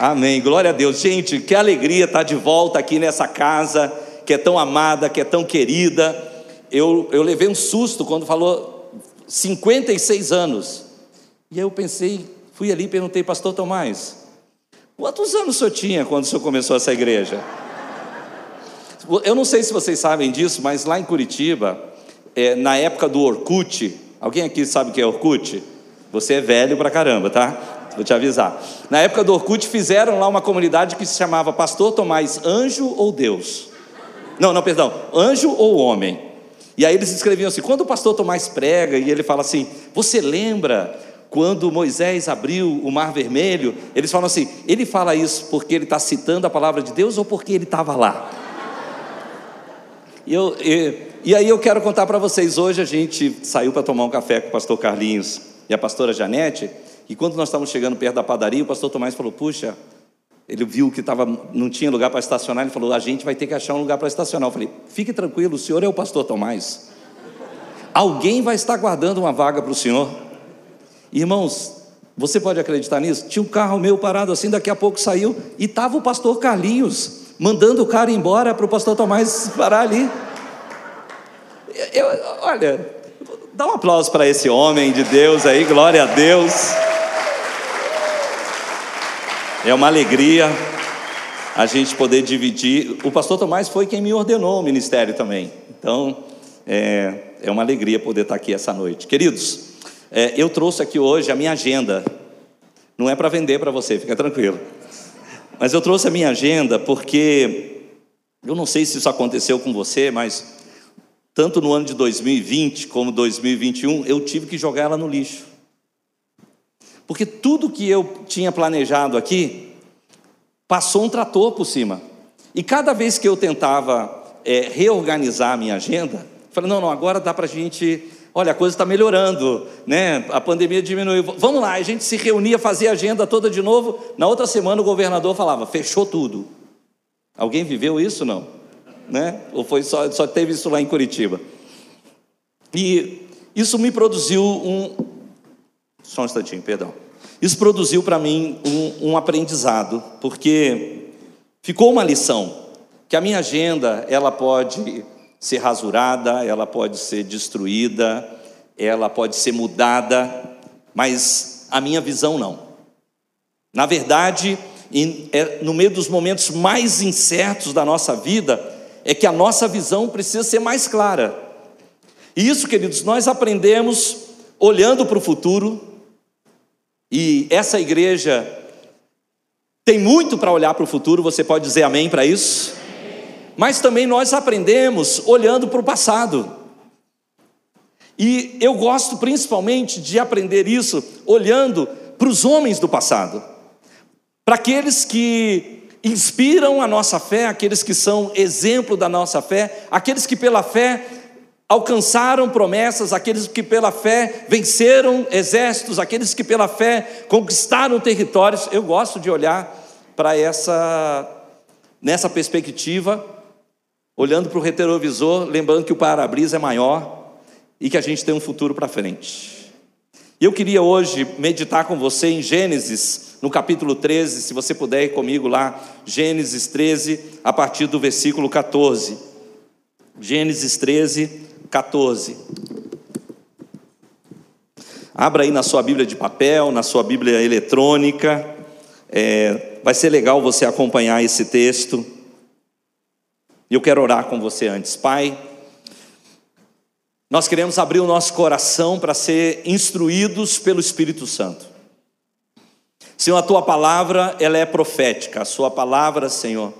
Amém. Glória a Deus. Gente, que alegria estar de volta aqui nessa casa que é tão amada, que é tão querida. Eu, eu levei um susto quando falou 56 anos. E aí eu pensei, fui ali e perguntei, pastor Tomás, quantos anos o senhor tinha quando o senhor começou essa igreja? Eu não sei se vocês sabem disso, mas lá em Curitiba, é, na época do Orkut, alguém aqui sabe o que é Orkut? Você é velho pra caramba, tá? Vou te avisar. Na época do Orkut, fizeram lá uma comunidade que se chamava Pastor Tomás Anjo ou Deus? Não, não, perdão, anjo ou homem? E aí eles escreviam assim: quando o pastor Tomás prega, e ele fala assim, você lembra quando Moisés abriu o mar vermelho? Eles falam assim: ele fala isso porque ele está citando a palavra de Deus ou porque ele estava lá? E, eu, e, e aí eu quero contar para vocês: hoje a gente saiu para tomar um café com o pastor Carlinhos e a pastora Janete. E quando nós estávamos chegando perto da padaria, o pastor Tomás falou: Puxa, ele viu que tava, não tinha lugar para estacionar, ele falou: A gente vai ter que achar um lugar para estacionar. Eu falei: Fique tranquilo, o senhor é o pastor Tomás. Alguém vai estar guardando uma vaga para o senhor. Irmãos, você pode acreditar nisso? Tinha um carro meu parado assim, daqui a pouco saiu e estava o pastor Carlinhos mandando o cara embora para o pastor Tomás parar ali. Eu, olha, dá um aplauso para esse homem de Deus aí, glória a Deus. É uma alegria a gente poder dividir. O pastor Tomás foi quem me ordenou o ministério também. Então, é, é uma alegria poder estar aqui essa noite. Queridos, é, eu trouxe aqui hoje a minha agenda. Não é para vender para você, fica tranquilo. Mas eu trouxe a minha agenda porque eu não sei se isso aconteceu com você, mas tanto no ano de 2020 como 2021, eu tive que jogar ela no lixo. Porque tudo que eu tinha planejado aqui, passou um trator por cima. E cada vez que eu tentava é, reorganizar a minha agenda, falei, não, não, agora dá para a gente. Olha, a coisa está melhorando, né? A pandemia diminuiu. Vamos lá, a gente se reunia, fazia a agenda toda de novo. Na outra semana o governador falava, fechou tudo. Alguém viveu isso não? Né? Ou foi só, só teve isso lá em Curitiba? E isso me produziu um, só um instantinho, perdão. Isso produziu para mim um, um aprendizado, porque ficou uma lição que a minha agenda ela pode ser rasurada, ela pode ser destruída, ela pode ser mudada, mas a minha visão não. Na verdade, é, no meio dos momentos mais incertos da nossa vida, é que a nossa visão precisa ser mais clara. E isso, queridos, nós aprendemos olhando para o futuro, e essa igreja tem muito para olhar para o futuro, você pode dizer amém para isso? Mas também nós aprendemos olhando para o passado. E eu gosto principalmente de aprender isso olhando para os homens do passado, para aqueles que inspiram a nossa fé, aqueles que são exemplo da nossa fé, aqueles que pela fé alcançaram promessas, aqueles que pela fé venceram exércitos, aqueles que pela fé conquistaram territórios. Eu gosto de olhar para essa nessa perspectiva, olhando para o retrovisor, lembrando que o para-brisa é maior e que a gente tem um futuro para frente. E eu queria hoje meditar com você em Gênesis, no capítulo 13, se você puder ir comigo lá, Gênesis 13, a partir do versículo 14. Gênesis 13, 14. Abra aí na sua Bíblia de papel, na sua Bíblia eletrônica. É, vai ser legal você acompanhar esse texto. E eu quero orar com você antes. Pai, nós queremos abrir o nosso coração para ser instruídos pelo Espírito Santo. Senhor, a tua palavra, ela é profética. A sua palavra, Senhor,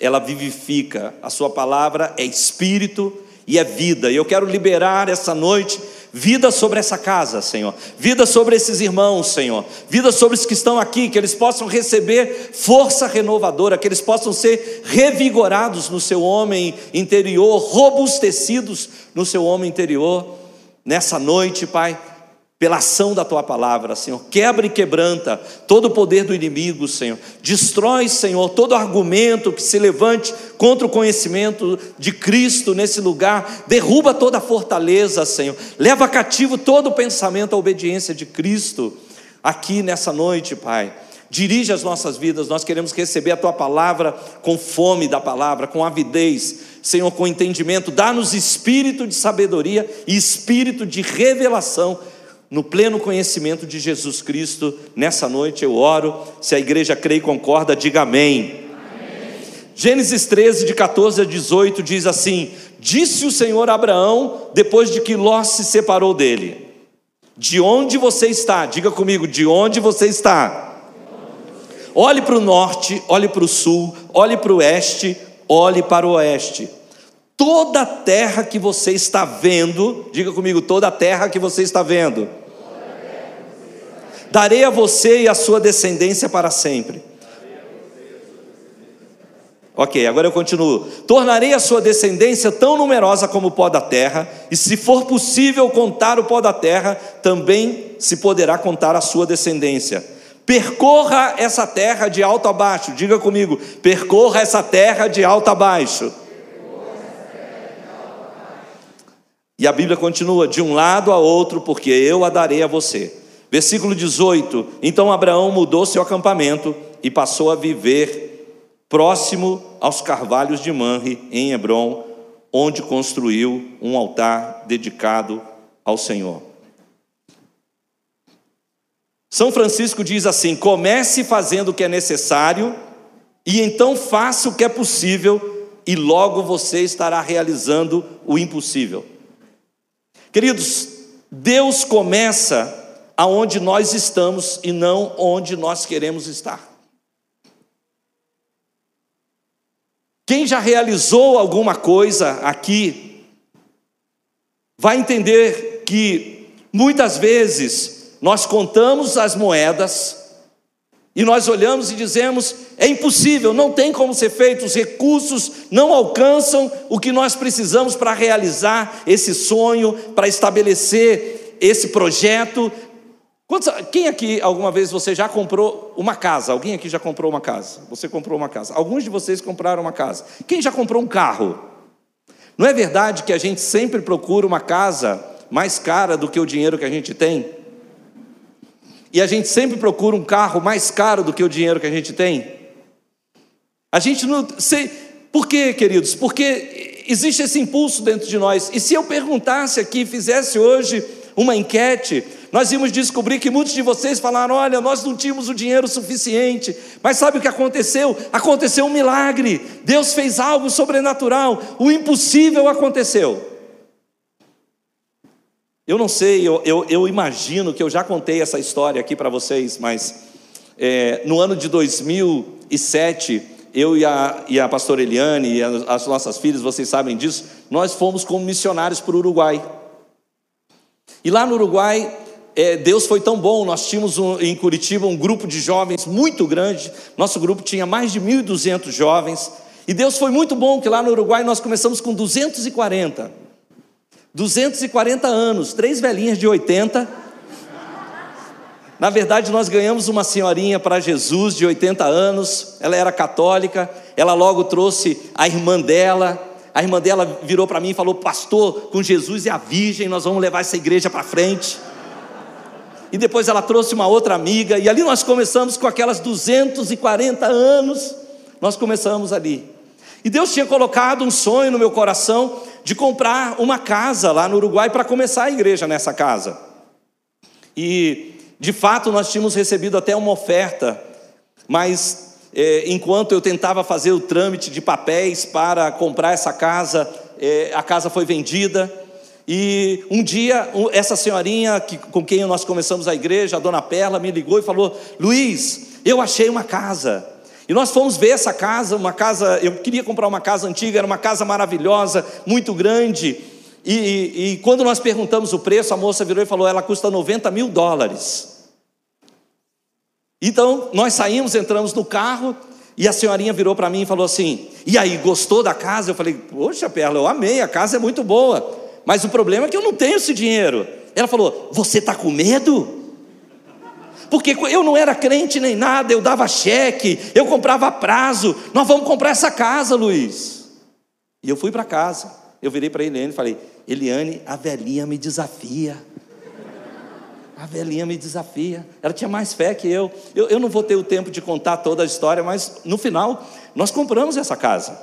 ela vivifica. A sua palavra é espírito e é vida. E eu quero liberar essa noite vida sobre essa casa, Senhor. Vida sobre esses irmãos, Senhor. Vida sobre os que estão aqui, que eles possam receber força renovadora, que eles possam ser revigorados no seu homem interior, robustecidos no seu homem interior. Nessa noite, Pai, pela ação da tua palavra, Senhor. Quebra e quebranta todo o poder do inimigo, Senhor. Destrói, Senhor, todo argumento que se levante contra o conhecimento de Cristo nesse lugar. Derruba toda a fortaleza, Senhor. Leva cativo todo o pensamento à obediência de Cristo aqui nessa noite, Pai. Dirige as nossas vidas, nós queremos receber a tua palavra com fome da palavra, com avidez, Senhor, com entendimento. Dá-nos espírito de sabedoria e espírito de revelação no pleno conhecimento de Jesus Cristo. Nessa noite eu oro, se a igreja crê e concorda, diga amém. amém. Gênesis 13, de 14 a 18, diz assim: Disse o Senhor a Abraão, depois de que Ló se separou dele: De onde você está? Diga comigo, de onde você está? Olhe para o norte, olhe para o sul, olhe para o oeste, olhe para o oeste. Toda a terra que você está vendo, diga comigo, toda a terra que você está vendo, darei a você e a sua descendência para sempre. Ok, agora eu continuo. Tornarei a sua descendência tão numerosa como o pó da terra, e se for possível contar o pó da terra, também se poderá contar a sua descendência. Percorra essa terra de alto a baixo. Diga comigo: percorra essa terra de alto a baixo. E a Bíblia continua: de um lado a outro, porque eu a darei a você. Versículo 18: Então Abraão mudou seu acampamento e passou a viver próximo aos carvalhos de Manre, em Hebron, onde construiu um altar dedicado ao Senhor. São Francisco diz assim: comece fazendo o que é necessário, e então faça o que é possível, e logo você estará realizando o impossível. Queridos, Deus começa aonde nós estamos e não onde nós queremos estar. Quem já realizou alguma coisa aqui, vai entender que muitas vezes nós contamos as moedas e nós olhamos e dizemos: é impossível, não tem como ser feito, os recursos não alcançam o que nós precisamos para realizar esse sonho, para estabelecer esse projeto. Quem aqui, alguma vez, você já comprou uma casa? Alguém aqui já comprou uma casa? Você comprou uma casa. Alguns de vocês compraram uma casa. Quem já comprou um carro? Não é verdade que a gente sempre procura uma casa mais cara do que o dinheiro que a gente tem? E a gente sempre procura um carro mais caro do que o dinheiro que a gente tem. A gente não por quê, queridos? Porque existe esse impulso dentro de nós. E se eu perguntasse aqui, fizesse hoje uma enquete, nós íamos descobrir que muitos de vocês falaram: olha, nós não tínhamos o dinheiro suficiente. Mas sabe o que aconteceu? Aconteceu um milagre. Deus fez algo sobrenatural. O impossível aconteceu. Eu não sei, eu, eu, eu, imagino que eu já contei essa história aqui para vocês, mas é, no ano de 2007, eu e a, e a pastora Eliane e as nossas filhas, vocês sabem disso, nós fomos como missionários para o Uruguai. E lá no Uruguai, é, Deus foi tão bom, nós tínhamos um, em Curitiba um grupo de jovens muito grande, nosso grupo tinha mais de 1.200 jovens, e Deus foi muito bom, que lá no Uruguai nós começamos com 240. 240 anos, três velhinhas de 80. Na verdade, nós ganhamos uma senhorinha para Jesus de 80 anos, ela era católica, ela logo trouxe a irmã dela. A irmã dela virou para mim e falou: Pastor, com Jesus e a Virgem, nós vamos levar essa igreja para frente. E depois ela trouxe uma outra amiga, e ali nós começamos com aquelas 240 anos, nós começamos ali. E Deus tinha colocado um sonho no meu coração de comprar uma casa lá no Uruguai para começar a igreja nessa casa. E, de fato, nós tínhamos recebido até uma oferta, mas é, enquanto eu tentava fazer o trâmite de papéis para comprar essa casa, é, a casa foi vendida. E um dia, essa senhorinha que, com quem nós começamos a igreja, a dona Perla, me ligou e falou: Luiz, eu achei uma casa. E nós fomos ver essa casa, uma casa, eu queria comprar uma casa antiga, era uma casa maravilhosa, muito grande. E, e, e quando nós perguntamos o preço, a moça virou e falou: ela custa 90 mil dólares. Então nós saímos, entramos no carro, e a senhorinha virou para mim e falou assim: E aí, gostou da casa? Eu falei: Poxa, Perla, eu amei, a casa é muito boa, mas o problema é que eu não tenho esse dinheiro. Ela falou: Você está com medo? porque eu não era crente nem nada, eu dava cheque, eu comprava prazo. Nós vamos comprar essa casa, Luiz. E eu fui para casa. Eu virei para Eliane e falei: Eliane, a velhinha me desafia. A velhinha me desafia. Ela tinha mais fé que eu. eu. Eu não vou ter o tempo de contar toda a história, mas no final, nós compramos essa casa.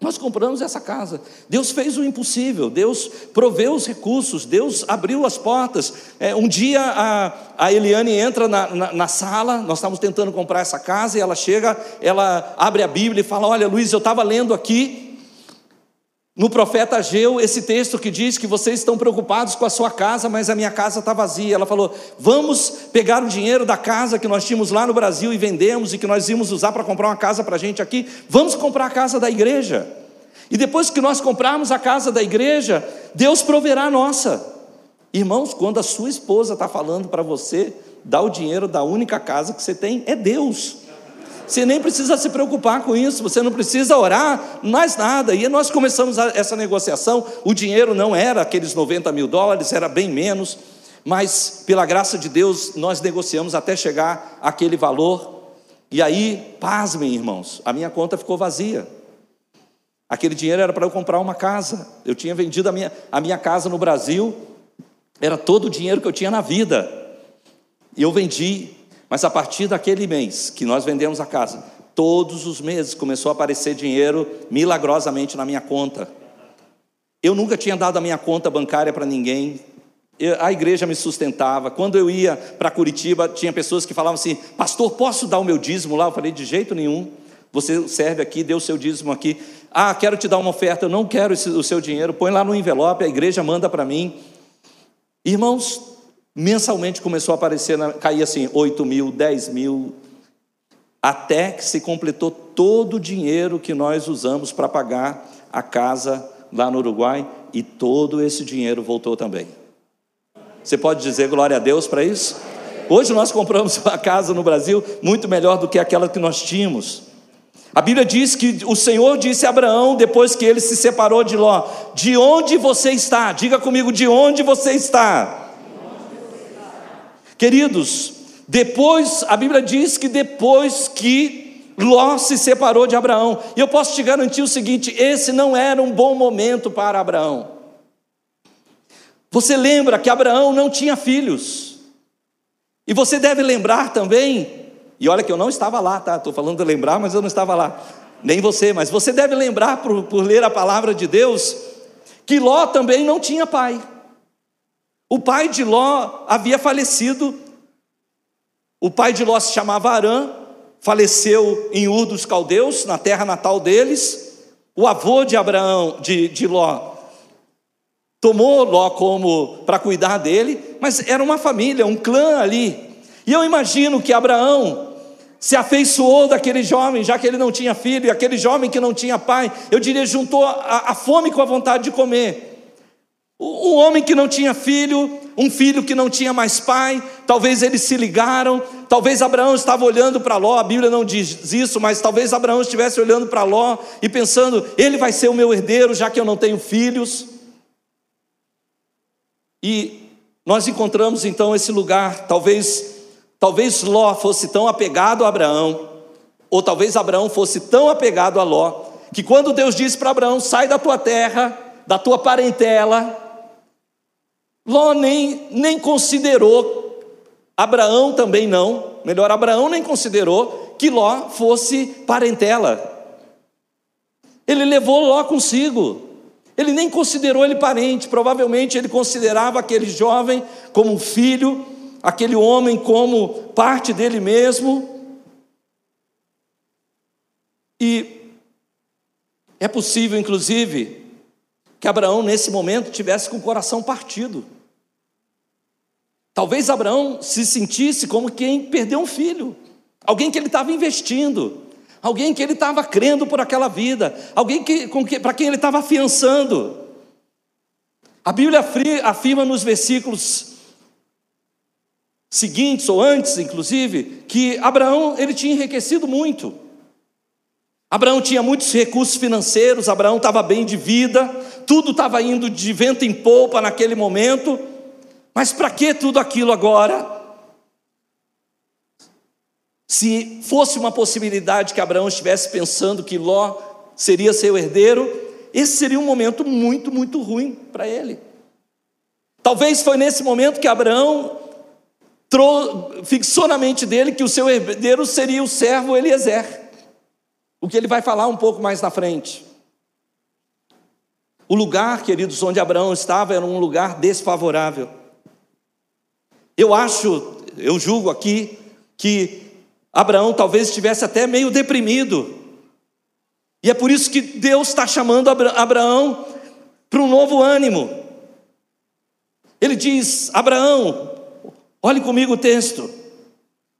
Nós compramos essa casa. Deus fez o impossível, Deus proveu os recursos, Deus abriu as portas. É, um dia a, a Eliane entra na, na, na, sala, nós estávamos tentando comprar essa casa, e ela chega, ela abre a Bíblia e fala: Olha, Luiz, eu estava lendo aqui no profeta Ageu, esse texto que diz que vocês estão preocupados com a sua casa, mas a minha casa está vazia. Ela falou: Vamos pegar o dinheiro da casa que nós tínhamos lá no Brasil e vendemos e que nós íamos usar para comprar uma casa para a gente aqui. Vamos comprar a casa da igreja. E depois que nós comprarmos a casa da igreja, Deus proverá a nossa. Irmãos, quando a sua esposa está falando para você, dá o dinheiro da única casa que você tem, é Deus. Você nem precisa se preocupar com isso, você não precisa orar, mais nada. E nós começamos essa negociação. O dinheiro não era aqueles 90 mil dólares, era bem menos, mas pela graça de Deus nós negociamos até chegar àquele valor. E aí, pasmem, irmãos, a minha conta ficou vazia. Aquele dinheiro era para eu comprar uma casa. Eu tinha vendido a minha, a minha casa no Brasil, era todo o dinheiro que eu tinha na vida. E eu vendi mas a partir daquele mês que nós vendemos a casa, todos os meses começou a aparecer dinheiro milagrosamente na minha conta. Eu nunca tinha dado a minha conta bancária para ninguém. Eu, a igreja me sustentava. Quando eu ia para Curitiba, tinha pessoas que falavam assim: Pastor, posso dar o meu dízimo lá? Eu falei: De jeito nenhum. Você serve aqui, dê o seu dízimo aqui. Ah, quero te dar uma oferta. Eu não quero esse, o seu dinheiro. Põe lá no envelope, a igreja manda para mim. Irmãos, mensalmente começou a aparecer, cair assim, 8 mil, 10 mil, até que se completou todo o dinheiro que nós usamos para pagar a casa lá no Uruguai, e todo esse dinheiro voltou também. Você pode dizer glória a Deus para isso? Hoje nós compramos uma casa no Brasil muito melhor do que aquela que nós tínhamos. A Bíblia diz que o Senhor disse a Abraão, depois que ele se separou de Ló: De onde você está? Diga comigo, de onde você está? Queridos, depois, a Bíblia diz que depois que Ló se separou de Abraão, e eu posso te garantir o seguinte: esse não era um bom momento para Abraão. Você lembra que Abraão não tinha filhos, e você deve lembrar também, e olha que eu não estava lá, tá? Estou falando de lembrar, mas eu não estava lá, nem você, mas você deve lembrar por, por ler a palavra de Deus, que Ló também não tinha pai. O pai de Ló havia falecido. O pai de Ló se chamava Arã, faleceu em Ur dos Caldeus, na terra natal deles. O avô de Abraão, de, de Ló, tomou Ló como para cuidar dele, mas era uma família, um clã ali. E eu imagino que Abraão se afeiçoou daquele jovem, já que ele não tinha filho, e aquele jovem que não tinha pai, eu diria, juntou a, a fome com a vontade de comer. Um homem que não tinha filho, um filho que não tinha mais pai, talvez eles se ligaram, talvez Abraão estava olhando para Ló, a Bíblia não diz isso, mas talvez Abraão estivesse olhando para Ló e pensando: ele vai ser o meu herdeiro, já que eu não tenho filhos. E nós encontramos então esse lugar, talvez, talvez Ló fosse tão apegado a Abraão, ou talvez Abraão fosse tão apegado a Ló, que quando Deus disse para Abraão: sai da tua terra, da tua parentela, Ló nem, nem considerou, Abraão também não, melhor, Abraão nem considerou que Ló fosse parentela. Ele levou Ló consigo. Ele nem considerou ele parente, provavelmente ele considerava aquele jovem como um filho, aquele homem como parte dele mesmo. E é possível, inclusive, que Abraão, nesse momento, tivesse com o coração partido. Talvez Abraão se sentisse como quem perdeu um filho, alguém que ele estava investindo, alguém que ele estava crendo por aquela vida, alguém que, que para quem ele estava afiançando. A Bíblia afirma nos versículos seguintes ou antes, inclusive, que Abraão ele tinha enriquecido muito. Abraão tinha muitos recursos financeiros, Abraão estava bem de vida, tudo estava indo de vento em polpa naquele momento. Mas para que tudo aquilo agora? Se fosse uma possibilidade que Abraão estivesse pensando que Ló seria seu herdeiro, esse seria um momento muito, muito ruim para ele. Talvez foi nesse momento que Abraão fixou na mente dele que o seu herdeiro seria o servo Eliezer. O que ele vai falar um pouco mais na frente. O lugar, queridos, onde Abraão estava era um lugar desfavorável. Eu acho, eu julgo aqui, que Abraão talvez estivesse até meio deprimido. E é por isso que Deus está chamando Abraão para um novo ânimo. Ele diz: Abraão, olhe comigo o texto.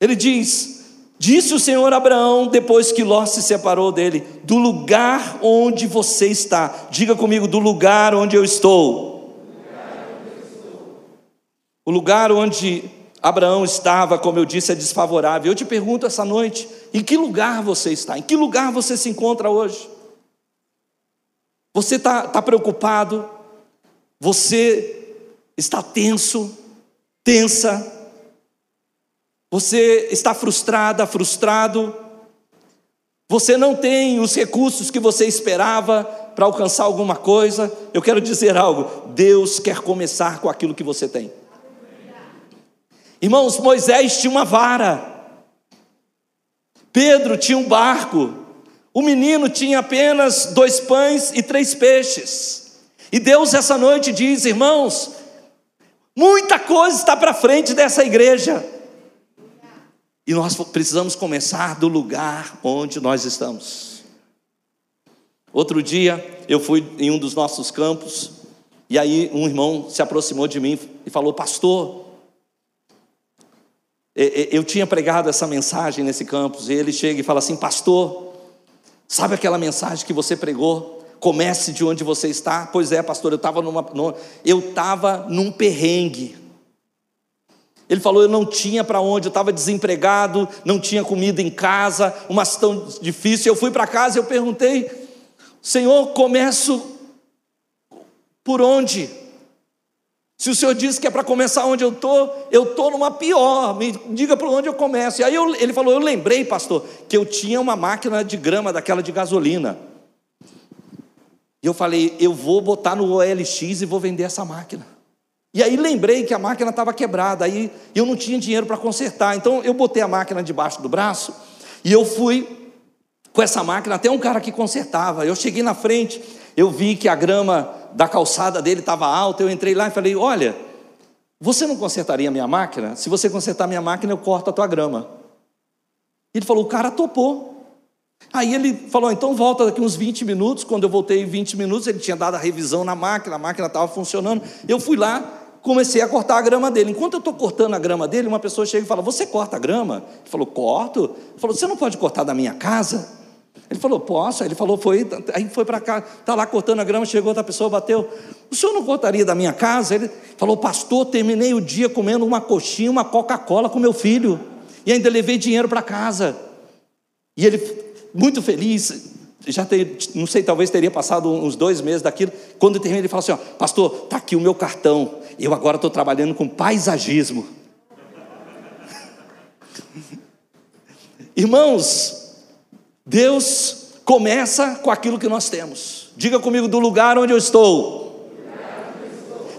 Ele diz: Disse o Senhor a Abraão, depois que Ló se separou dele, do lugar onde você está. Diga comigo, do lugar onde eu estou. O lugar onde Abraão estava, como eu disse, é desfavorável. Eu te pergunto essa noite: em que lugar você está? Em que lugar você se encontra hoje? Você está tá preocupado? Você está tenso, tensa? Você está frustrada, frustrado? Você não tem os recursos que você esperava para alcançar alguma coisa? Eu quero dizer algo: Deus quer começar com aquilo que você tem. Irmãos, Moisés tinha uma vara, Pedro tinha um barco, o menino tinha apenas dois pães e três peixes. E Deus essa noite diz, irmãos, muita coisa está para frente dessa igreja. E nós precisamos começar do lugar onde nós estamos. Outro dia, eu fui em um dos nossos campos, e aí um irmão se aproximou de mim e falou: Pastor, eu tinha pregado essa mensagem nesse campus, e ele chega e fala assim: Pastor, sabe aquela mensagem que você pregou? Comece de onde você está. Pois é, pastor, eu estava numa, eu estava num perrengue. Ele falou: Eu não tinha para onde, eu estava desempregado, não tinha comida em casa, uma situação difícil. Eu fui para casa e eu perguntei: Senhor, começo por onde? Se o Senhor disse que é para começar onde eu estou, eu estou numa pior, me diga por onde eu começo. E aí eu, ele falou: Eu lembrei, pastor, que eu tinha uma máquina de grama daquela de gasolina. E eu falei: Eu vou botar no OLX e vou vender essa máquina. E aí lembrei que a máquina estava quebrada, aí eu não tinha dinheiro para consertar. Então eu botei a máquina debaixo do braço e eu fui com essa máquina até um cara que consertava. Eu cheguei na frente, eu vi que a grama da calçada dele estava alta, eu entrei lá e falei: "Olha, você não consertaria minha máquina? Se você consertar minha máquina, eu corto a tua grama." Ele falou: "O cara topou." Aí ele falou: então volta daqui uns 20 minutos. Quando eu voltei 20 minutos, ele tinha dado a revisão na máquina, a máquina estava funcionando. Eu fui lá, comecei a cortar a grama dele. Enquanto eu estou cortando a grama dele, uma pessoa chega e fala: Você corta a grama? Ele falou: Corto. Ele falou: Você não pode cortar da minha casa? Ele falou: Posso. Ele falou: Foi. Aí foi para cá, está lá cortando a grama. Chegou outra pessoa, bateu: O senhor não cortaria da minha casa? Ele falou: Pastor, terminei o dia comendo uma coxinha, uma Coca-Cola com meu filho. E ainda levei dinheiro para casa. E ele, muito feliz, já ter, não sei, talvez teria passado uns dois meses daquilo. Quando termina, ele fala assim: ó, Pastor, está aqui o meu cartão. Eu agora estou trabalhando com paisagismo. Irmãos, Deus começa com aquilo que nós temos. Diga comigo do lugar onde eu estou.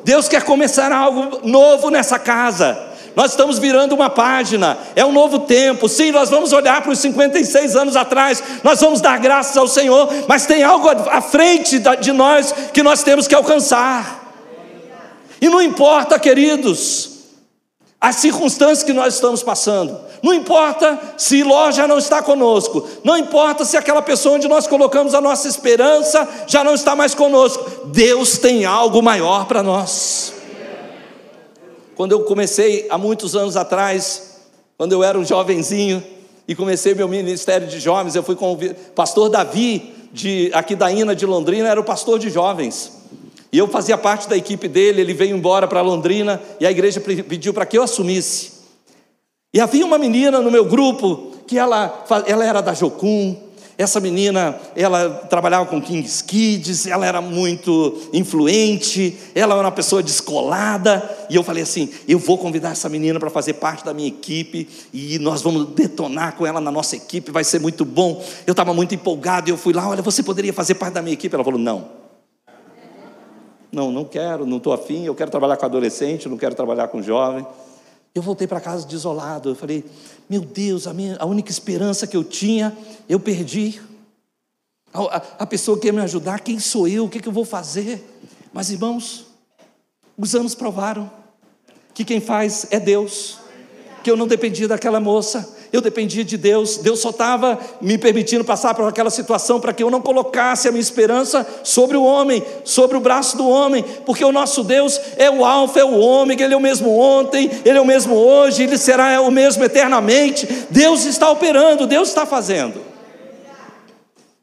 Deus quer começar algo novo nessa casa. Nós estamos virando uma página, é um novo tempo. Sim, nós vamos olhar para os 56 anos atrás, nós vamos dar graças ao Senhor, mas tem algo à frente de nós que nós temos que alcançar. E não importa, queridos, as circunstâncias que nós estamos passando, não importa se Ló já não está conosco, não importa se aquela pessoa onde nós colocamos a nossa esperança já não está mais conosco, Deus tem algo maior para nós. Quando eu comecei há muitos anos atrás, quando eu era um jovenzinho e comecei meu ministério de jovens, eu fui com o pastor Davi, de, aqui da Ina de Londrina, era o pastor de jovens. E eu fazia parte da equipe dele, ele veio embora para Londrina e a igreja pediu para que eu assumisse. E havia uma menina no meu grupo que ela, ela era da Jocum, essa menina, ela trabalhava com King's Kids, ela era muito influente, ela era uma pessoa descolada, e eu falei assim: eu vou convidar essa menina para fazer parte da minha equipe, e nós vamos detonar com ela na nossa equipe, vai ser muito bom. Eu estava muito empolgado, e eu fui lá: olha, você poderia fazer parte da minha equipe? Ela falou: não. Não, não quero, não estou afim, eu quero trabalhar com adolescente, não quero trabalhar com jovem. Eu voltei para casa desolado. Eu falei: Meu Deus, a, minha, a única esperança que eu tinha, eu perdi. A, a, a pessoa que ia me ajudar, quem sou eu? O que, que eu vou fazer? Mas irmãos, os anos provaram que quem faz é Deus. Que eu não dependia daquela moça, eu dependia de Deus, Deus só estava me permitindo passar por aquela situação para que eu não colocasse a minha esperança sobre o homem, sobre o braço do homem, porque o nosso Deus é o Alfa, é o Ômega, Ele é o mesmo ontem, Ele é o mesmo hoje, Ele será o mesmo eternamente. Deus está operando, Deus está fazendo.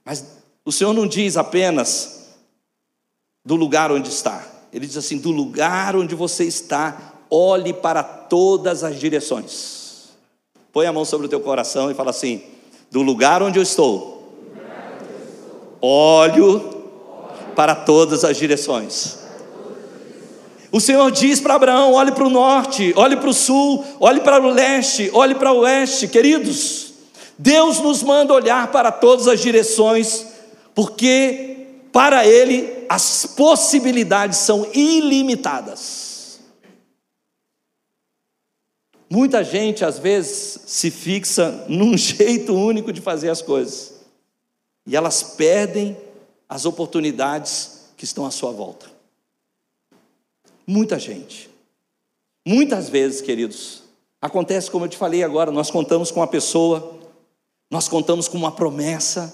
Mas o Senhor não diz apenas do lugar onde está, Ele diz assim: do lugar onde você está, olhe para todas as direções. Põe a mão sobre o teu coração e fala assim: do lugar onde eu estou, olho para todas as direções. O Senhor diz para Abraão: olhe para o norte, olhe para o sul, olhe para o leste, olhe para o oeste, queridos. Deus nos manda olhar para todas as direções, porque para Ele as possibilidades são ilimitadas. Muita gente às vezes se fixa num jeito único de fazer as coisas e elas perdem as oportunidades que estão à sua volta. Muita gente. Muitas vezes, queridos, acontece como eu te falei agora: nós contamos com uma pessoa, nós contamos com uma promessa,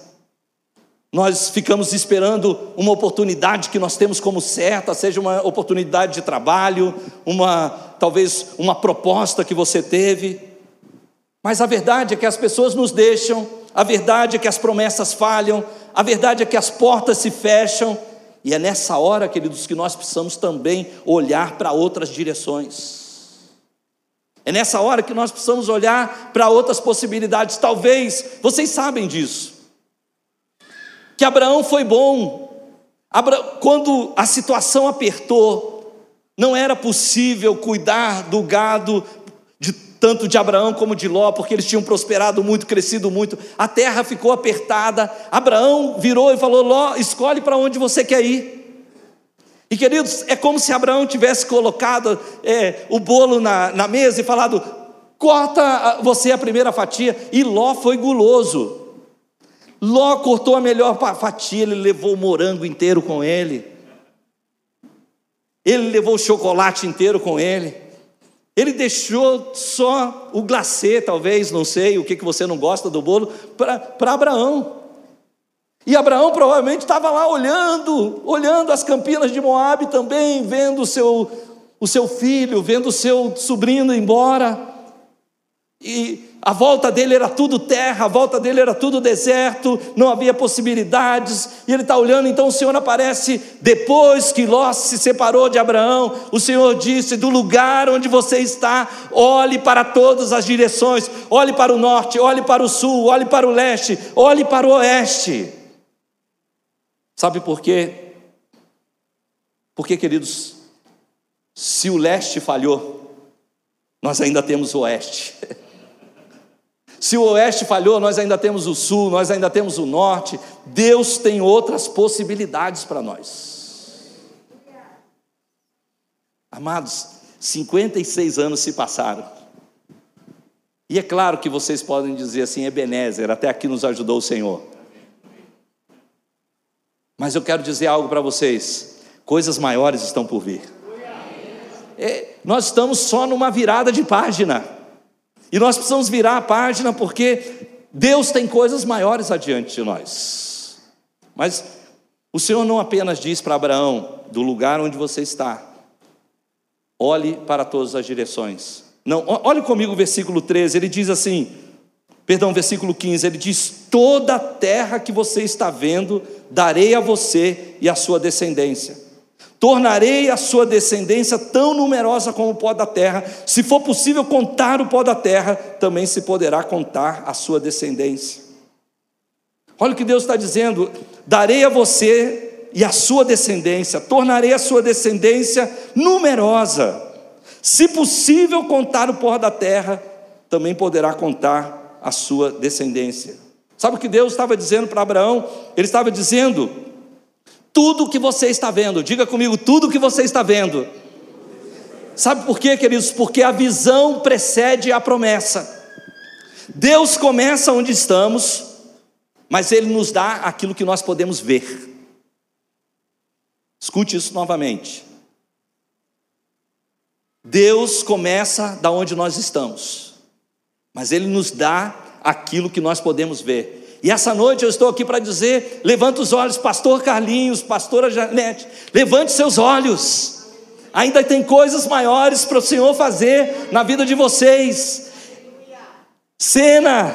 nós ficamos esperando uma oportunidade que nós temos como certa, seja uma oportunidade de trabalho, uma talvez uma proposta que você teve. Mas a verdade é que as pessoas nos deixam, a verdade é que as promessas falham, a verdade é que as portas se fecham, e é nessa hora, queridos, que nós precisamos também olhar para outras direções. É nessa hora que nós precisamos olhar para outras possibilidades. Talvez, vocês sabem disso que Abraão foi bom. Quando a situação apertou, não era possível cuidar do gado de tanto de Abraão como de Ló, porque eles tinham prosperado muito, crescido muito. A terra ficou apertada. Abraão virou e falou: Ló, escolhe para onde você quer ir. E queridos, é como se Abraão tivesse colocado é, o bolo na, na mesa e falado: corta você a primeira fatia. E Ló foi guloso. Ló cortou a melhor fatia, ele levou o morango inteiro com ele. Ele levou o chocolate inteiro com ele. Ele deixou só o glacê, talvez, não sei, o que, que você não gosta do bolo, para Abraão. E Abraão provavelmente estava lá olhando, olhando as campinas de Moabe também, vendo o seu, o seu filho, vendo o seu sobrinho embora. E a volta dele era tudo terra, a volta dele era tudo deserto, não havia possibilidades, e ele está olhando, então o Senhor aparece depois que Ló se separou de Abraão. O Senhor disse: Do lugar onde você está, olhe para todas as direções, olhe para o norte, olhe para o sul, olhe para o leste, olhe para o oeste. Sabe por quê? Porque, queridos, se o leste falhou, nós ainda temos o oeste. Se o oeste falhou, nós ainda temos o sul, nós ainda temos o norte. Deus tem outras possibilidades para nós. Amados, 56 anos se passaram. E é claro que vocês podem dizer assim, Ebenezer, até aqui nos ajudou o Senhor. Mas eu quero dizer algo para vocês: coisas maiores estão por vir. É, nós estamos só numa virada de página. E nós precisamos virar a página porque Deus tem coisas maiores adiante de nós. Mas o Senhor não apenas diz para Abraão, do lugar onde você está, olhe para todas as direções. Não, olhe comigo o versículo 13, ele diz assim, perdão, versículo 15, ele diz: Toda a terra que você está vendo, darei a você e à sua descendência Tornarei a sua descendência tão numerosa como o pó da terra. Se for possível contar o pó da terra, também se poderá contar a sua descendência. Olha o que Deus está dizendo: darei a você e a sua descendência, tornarei a sua descendência numerosa. Se possível contar o pó da terra, também poderá contar a sua descendência. Sabe o que Deus estava dizendo para Abraão? Ele estava dizendo: tudo que você está vendo, diga comigo, tudo que você está vendo. Sabe por quê, queridos? Porque a visão precede a promessa. Deus começa onde estamos, mas Ele nos dá aquilo que nós podemos ver. Escute isso novamente. Deus começa da onde nós estamos, mas Ele nos dá aquilo que nós podemos ver. E essa noite eu estou aqui para dizer: levanta os olhos, pastor Carlinhos, pastora Janete, levante seus olhos. Ainda tem coisas maiores para o Senhor fazer na vida de vocês. Cena,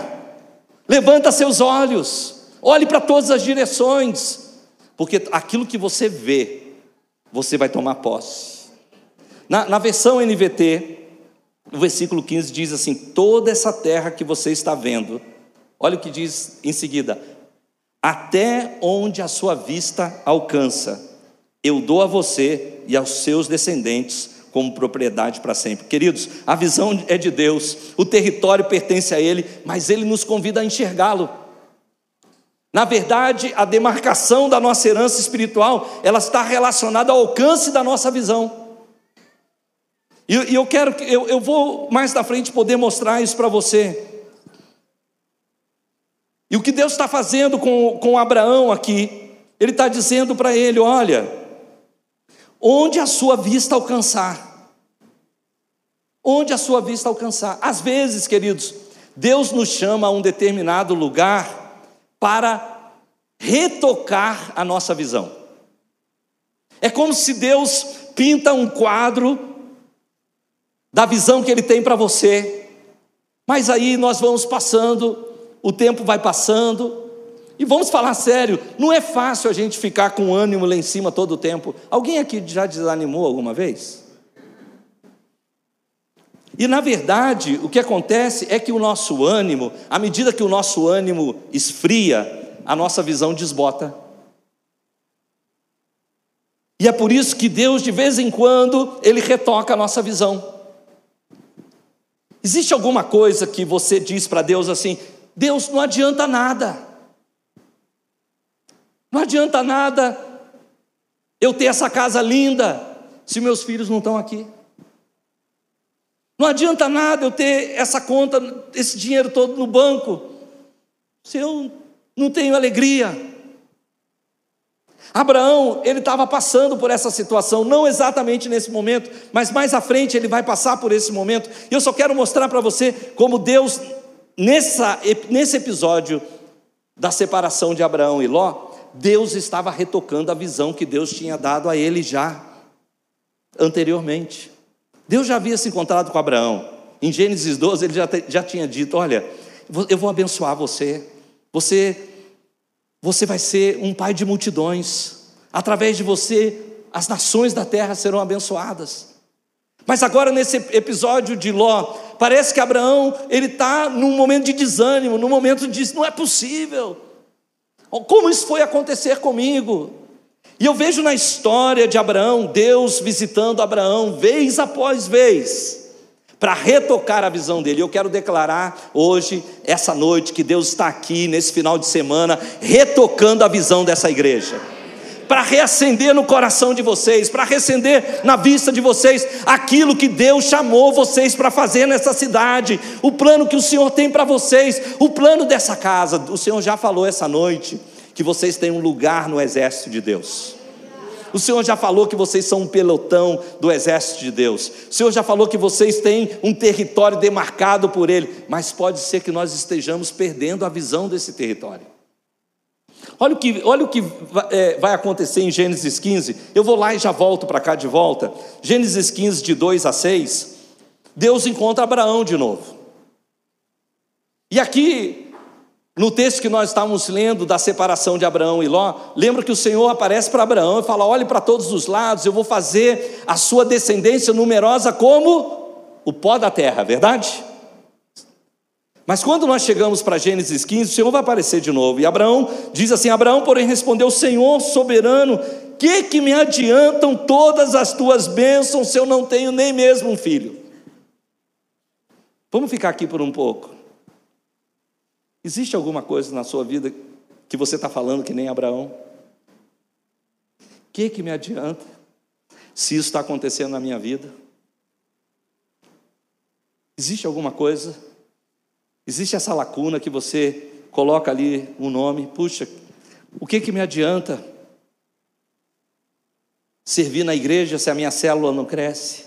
levanta seus olhos, olhe para todas as direções, porque aquilo que você vê, você vai tomar posse. Na, na versão NVT, o versículo 15 diz assim: Toda essa terra que você está vendo, olha o que diz em seguida: Até onde a sua vista alcança, eu dou a você e aos seus descendentes como propriedade para sempre. Queridos, a visão é de Deus, o território pertence a Ele, mas Ele nos convida a enxergá-lo. Na verdade, a demarcação da nossa herança espiritual, ela está relacionada ao alcance da nossa visão. E, eu quero que eu, eu vou mais na frente poder mostrar isso para você. E o que Deus está fazendo com, com Abraão aqui, Ele está dizendo para ele: olha, onde a sua vista alcançar, onde a sua vista alcançar. Às vezes, queridos, Deus nos chama a um determinado lugar para retocar a nossa visão. É como se Deus pinta um quadro da visão que Ele tem para você. Mas aí nós vamos passando, o tempo vai passando, e vamos falar sério, não é fácil a gente ficar com ânimo lá em cima todo o tempo. Alguém aqui já desanimou alguma vez? E na verdade, o que acontece é que o nosso ânimo, à medida que o nosso ânimo esfria, a nossa visão desbota. E é por isso que Deus, de vez em quando, Ele retoca a nossa visão. Existe alguma coisa que você diz para Deus assim: Deus, não adianta nada. Não adianta nada eu ter essa casa linda se meus filhos não estão aqui. Não adianta nada eu ter essa conta, esse dinheiro todo no banco, se eu não tenho alegria. Abraão, ele estava passando por essa situação, não exatamente nesse momento, mas mais à frente ele vai passar por esse momento. E eu só quero mostrar para você como Deus, nessa, nesse episódio da separação de Abraão e Ló, Deus estava retocando a visão que Deus tinha dado a ele já anteriormente. Deus já havia se encontrado com Abraão. Em Gênesis 12, ele já, já tinha dito: Olha, eu vou abençoar você, você você vai ser um pai de multidões. Através de você, as nações da terra serão abençoadas. Mas agora, nesse episódio de Ló, parece que Abraão ele está num momento de desânimo, num momento de não é possível. Como isso foi acontecer comigo? E eu vejo na história de Abraão, Deus visitando Abraão vez após vez para retocar a visão dele. Eu quero declarar hoje, essa noite, que Deus está aqui nesse final de semana, retocando a visão dessa igreja. Para reacender no coração de vocês, para reacender na vista de vocês aquilo que Deus chamou vocês para fazer nessa cidade, o plano que o Senhor tem para vocês, o plano dessa casa. O Senhor já falou essa noite que vocês têm um lugar no exército de Deus. O Senhor já falou que vocês são um pelotão do exército de Deus. O Senhor já falou que vocês têm um território demarcado por Ele. Mas pode ser que nós estejamos perdendo a visão desse território. Olha o que, olha o que é, vai acontecer em Gênesis 15. Eu vou lá e já volto para cá de volta. Gênesis 15, de 2 a 6. Deus encontra Abraão de novo. E aqui no texto que nós estávamos lendo da separação de Abraão e Ló, lembra que o Senhor aparece para Abraão e fala: olhe para todos os lados, eu vou fazer a sua descendência numerosa como o pó da terra, verdade? Mas quando nós chegamos para Gênesis 15, o Senhor vai aparecer de novo. E Abraão diz assim: Abraão, porém, respondeu: Senhor soberano, que que me adiantam todas as tuas bênçãos se eu não tenho nem mesmo um filho? Vamos ficar aqui por um pouco. Existe alguma coisa na sua vida que você está falando que nem Abraão? Que, que me adianta se isso está acontecendo na minha vida? Existe alguma coisa? Existe essa lacuna que você coloca ali um nome, puxa, o que que me adianta servir na igreja se a minha célula não cresce?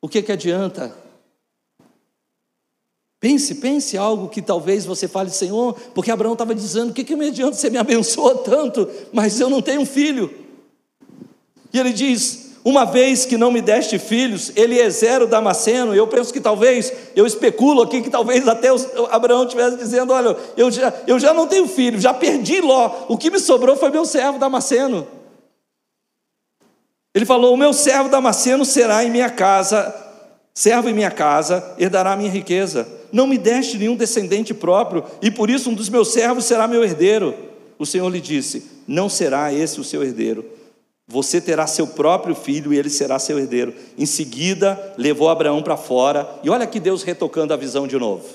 O que que adianta? Pense, pense algo que talvez você fale, Senhor, porque Abraão estava dizendo: o que, que me adianta você me abençoa tanto, mas eu não tenho filho? E ele diz: uma vez que não me deste filhos, Eliezer o Damasceno, eu penso que talvez, eu especulo aqui que talvez até Abraão estivesse dizendo: olha, eu já, eu já não tenho filho, já perdi Ló, o que me sobrou foi meu servo Damasceno. Ele falou: o meu servo Damasceno será em minha casa, servo em minha casa, herdará minha riqueza não me deste nenhum descendente próprio, e por isso um dos meus servos será meu herdeiro. O Senhor lhe disse: Não será esse o seu herdeiro. Você terá seu próprio filho e ele será seu herdeiro. Em seguida, levou Abraão para fora, e olha que Deus retocando a visão de novo.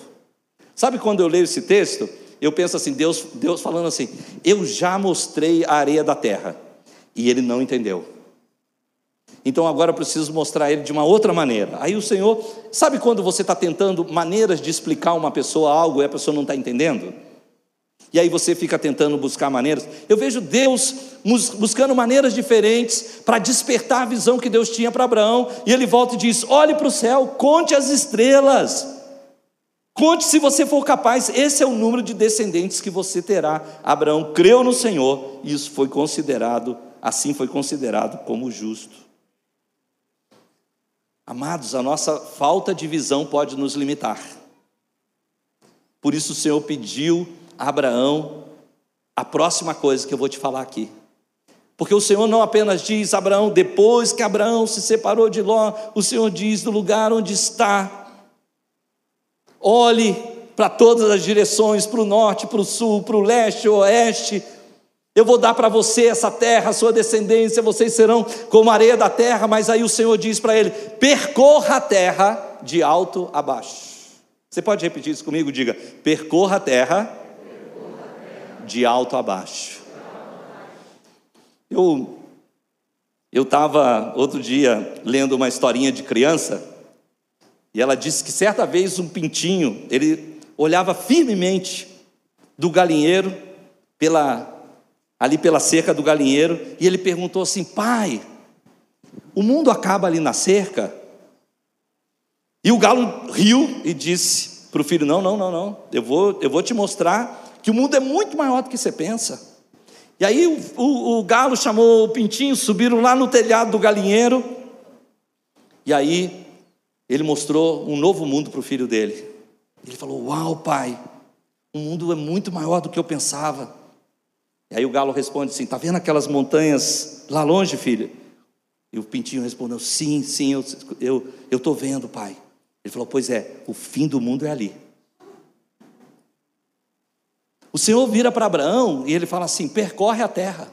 Sabe quando eu leio esse texto? Eu penso assim: Deus, Deus falando assim, eu já mostrei a areia da terra, e ele não entendeu. Então agora eu preciso mostrar ele de uma outra maneira. Aí o Senhor, sabe quando você está tentando maneiras de explicar uma pessoa algo e a pessoa não está entendendo? E aí você fica tentando buscar maneiras. Eu vejo Deus buscando maneiras diferentes para despertar a visão que Deus tinha para Abraão. E ele volta e diz: olhe para o céu, conte as estrelas. Conte se você for capaz, esse é o número de descendentes que você terá. Abraão creu no Senhor, e isso foi considerado, assim foi considerado como justo. Amados, a nossa falta de visão pode nos limitar. Por isso o Senhor pediu Abraão a próxima coisa que eu vou te falar aqui. Porque o Senhor não apenas diz Abraão, depois que Abraão se separou de Ló, o Senhor diz do lugar onde está, olhe para todas as direções, para o norte, para o sul, para o leste, oeste, eu vou dar para você essa terra, sua descendência, vocês serão como areia da terra, mas aí o Senhor diz para ele: percorra a terra de alto a baixo. Você pode repetir isso comigo? Diga: percorra a terra, de alto a baixo. Eu eu estava outro dia lendo uma historinha de criança e ela disse que certa vez um pintinho ele olhava firmemente do galinheiro pela ali pela cerca do galinheiro, e ele perguntou assim: Pai, o mundo acaba ali na cerca? E o galo riu e disse para o filho: Não, não, não, não, eu vou, eu vou te mostrar que o mundo é muito maior do que você pensa. E aí o, o, o galo chamou o pintinho, subiram lá no telhado do galinheiro, e aí ele mostrou um novo mundo para o filho dele. Ele falou: Uau, pai, o mundo é muito maior do que eu pensava. E aí o galo responde assim: Está vendo aquelas montanhas lá longe, filho? E o pintinho respondeu: Sim, sim, eu estou eu, vendo, pai. Ele falou: Pois é, o fim do mundo é ali. O Senhor vira para Abraão e ele fala assim: Percorre a terra.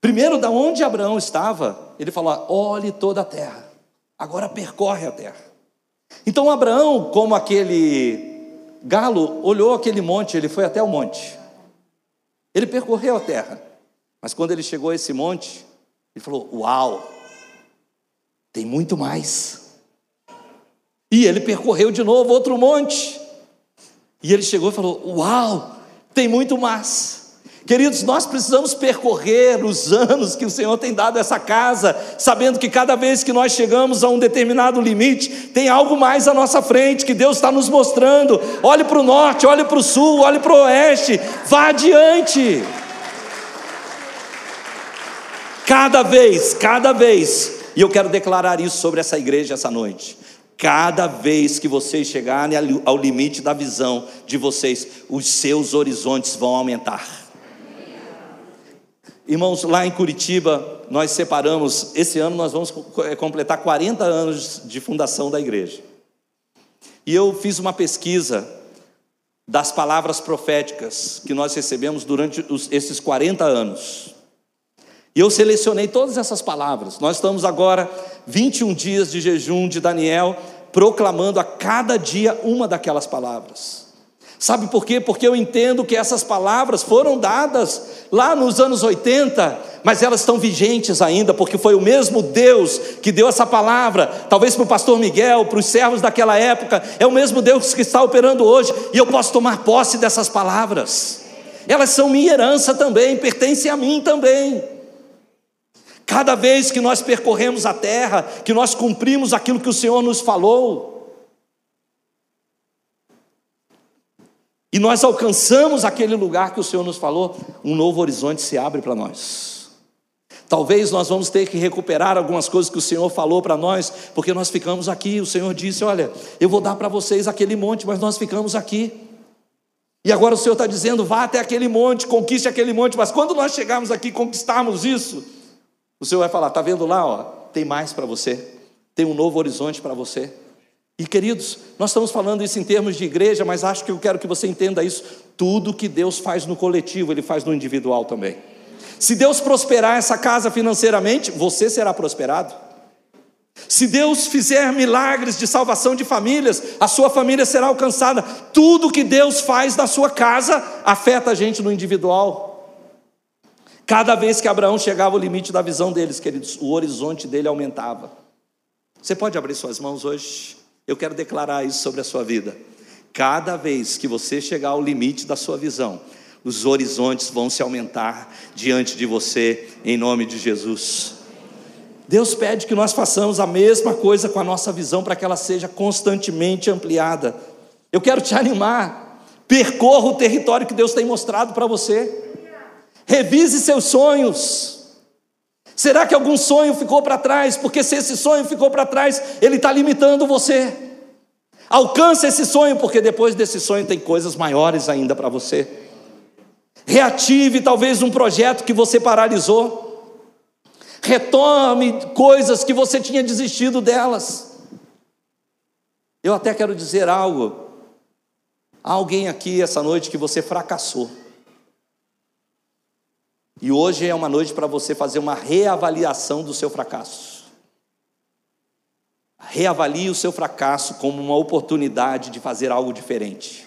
Primeiro, da onde Abraão estava, ele fala: Olhe toda a terra. Agora percorre a terra. Então Abraão, como aquele galo, olhou aquele monte, ele foi até o monte. Ele percorreu a terra, mas quando ele chegou a esse monte, ele falou: Uau, tem muito mais. E ele percorreu de novo outro monte, e ele chegou e falou: Uau, tem muito mais. Queridos, nós precisamos percorrer os anos que o Senhor tem dado a essa casa, sabendo que cada vez que nós chegamos a um determinado limite, tem algo mais à nossa frente que Deus está nos mostrando. Olhe para o norte, olhe para o sul, olhe para o oeste, vá adiante. Cada vez, cada vez, e eu quero declarar isso sobre essa igreja essa noite. Cada vez que vocês chegarem ao limite da visão de vocês, os seus horizontes vão aumentar. Irmãos, lá em Curitiba, nós separamos, esse ano nós vamos é, completar 40 anos de fundação da igreja. E eu fiz uma pesquisa das palavras proféticas que nós recebemos durante esses 40 anos. E eu selecionei todas essas palavras. Nós estamos agora 21 dias de jejum de Daniel, proclamando a cada dia uma daquelas palavras. Sabe por quê? Porque eu entendo que essas palavras foram dadas lá nos anos 80, mas elas estão vigentes ainda, porque foi o mesmo Deus que deu essa palavra, talvez para o pastor Miguel, para os servos daquela época, é o mesmo Deus que está operando hoje, e eu posso tomar posse dessas palavras. Elas são minha herança também, pertencem a mim também. Cada vez que nós percorremos a terra, que nós cumprimos aquilo que o Senhor nos falou, e nós alcançamos aquele lugar que o Senhor nos falou, um novo horizonte se abre para nós. Talvez nós vamos ter que recuperar algumas coisas que o Senhor falou para nós, porque nós ficamos aqui. O Senhor disse: Olha, eu vou dar para vocês aquele monte, mas nós ficamos aqui. E agora o Senhor está dizendo: vá até aquele monte, conquiste aquele monte, mas quando nós chegarmos aqui e conquistarmos isso, o Senhor vai falar: está vendo lá, ó, tem mais para você, tem um novo horizonte para você. E queridos, nós estamos falando isso em termos de igreja, mas acho que eu quero que você entenda isso. Tudo que Deus faz no coletivo, Ele faz no individual também. Se Deus prosperar essa casa financeiramente, você será prosperado. Se Deus fizer milagres de salvação de famílias, a sua família será alcançada. Tudo que Deus faz na sua casa afeta a gente no individual. Cada vez que Abraão chegava ao limite da visão deles, queridos, o horizonte dele aumentava. Você pode abrir suas mãos hoje? Eu quero declarar isso sobre a sua vida. Cada vez que você chegar ao limite da sua visão, os horizontes vão se aumentar diante de você, em nome de Jesus. Deus pede que nós façamos a mesma coisa com a nossa visão para que ela seja constantemente ampliada. Eu quero te animar. Percorra o território que Deus tem mostrado para você. Revise seus sonhos. Será que algum sonho ficou para trás? Porque se esse sonho ficou para trás, ele está limitando você. Alcance esse sonho, porque depois desse sonho tem coisas maiores ainda para você. Reative talvez um projeto que você paralisou. Retome coisas que você tinha desistido delas. Eu até quero dizer algo. Há alguém aqui essa noite que você fracassou. E hoje é uma noite para você fazer uma reavaliação do seu fracasso. Reavalie o seu fracasso como uma oportunidade de fazer algo diferente.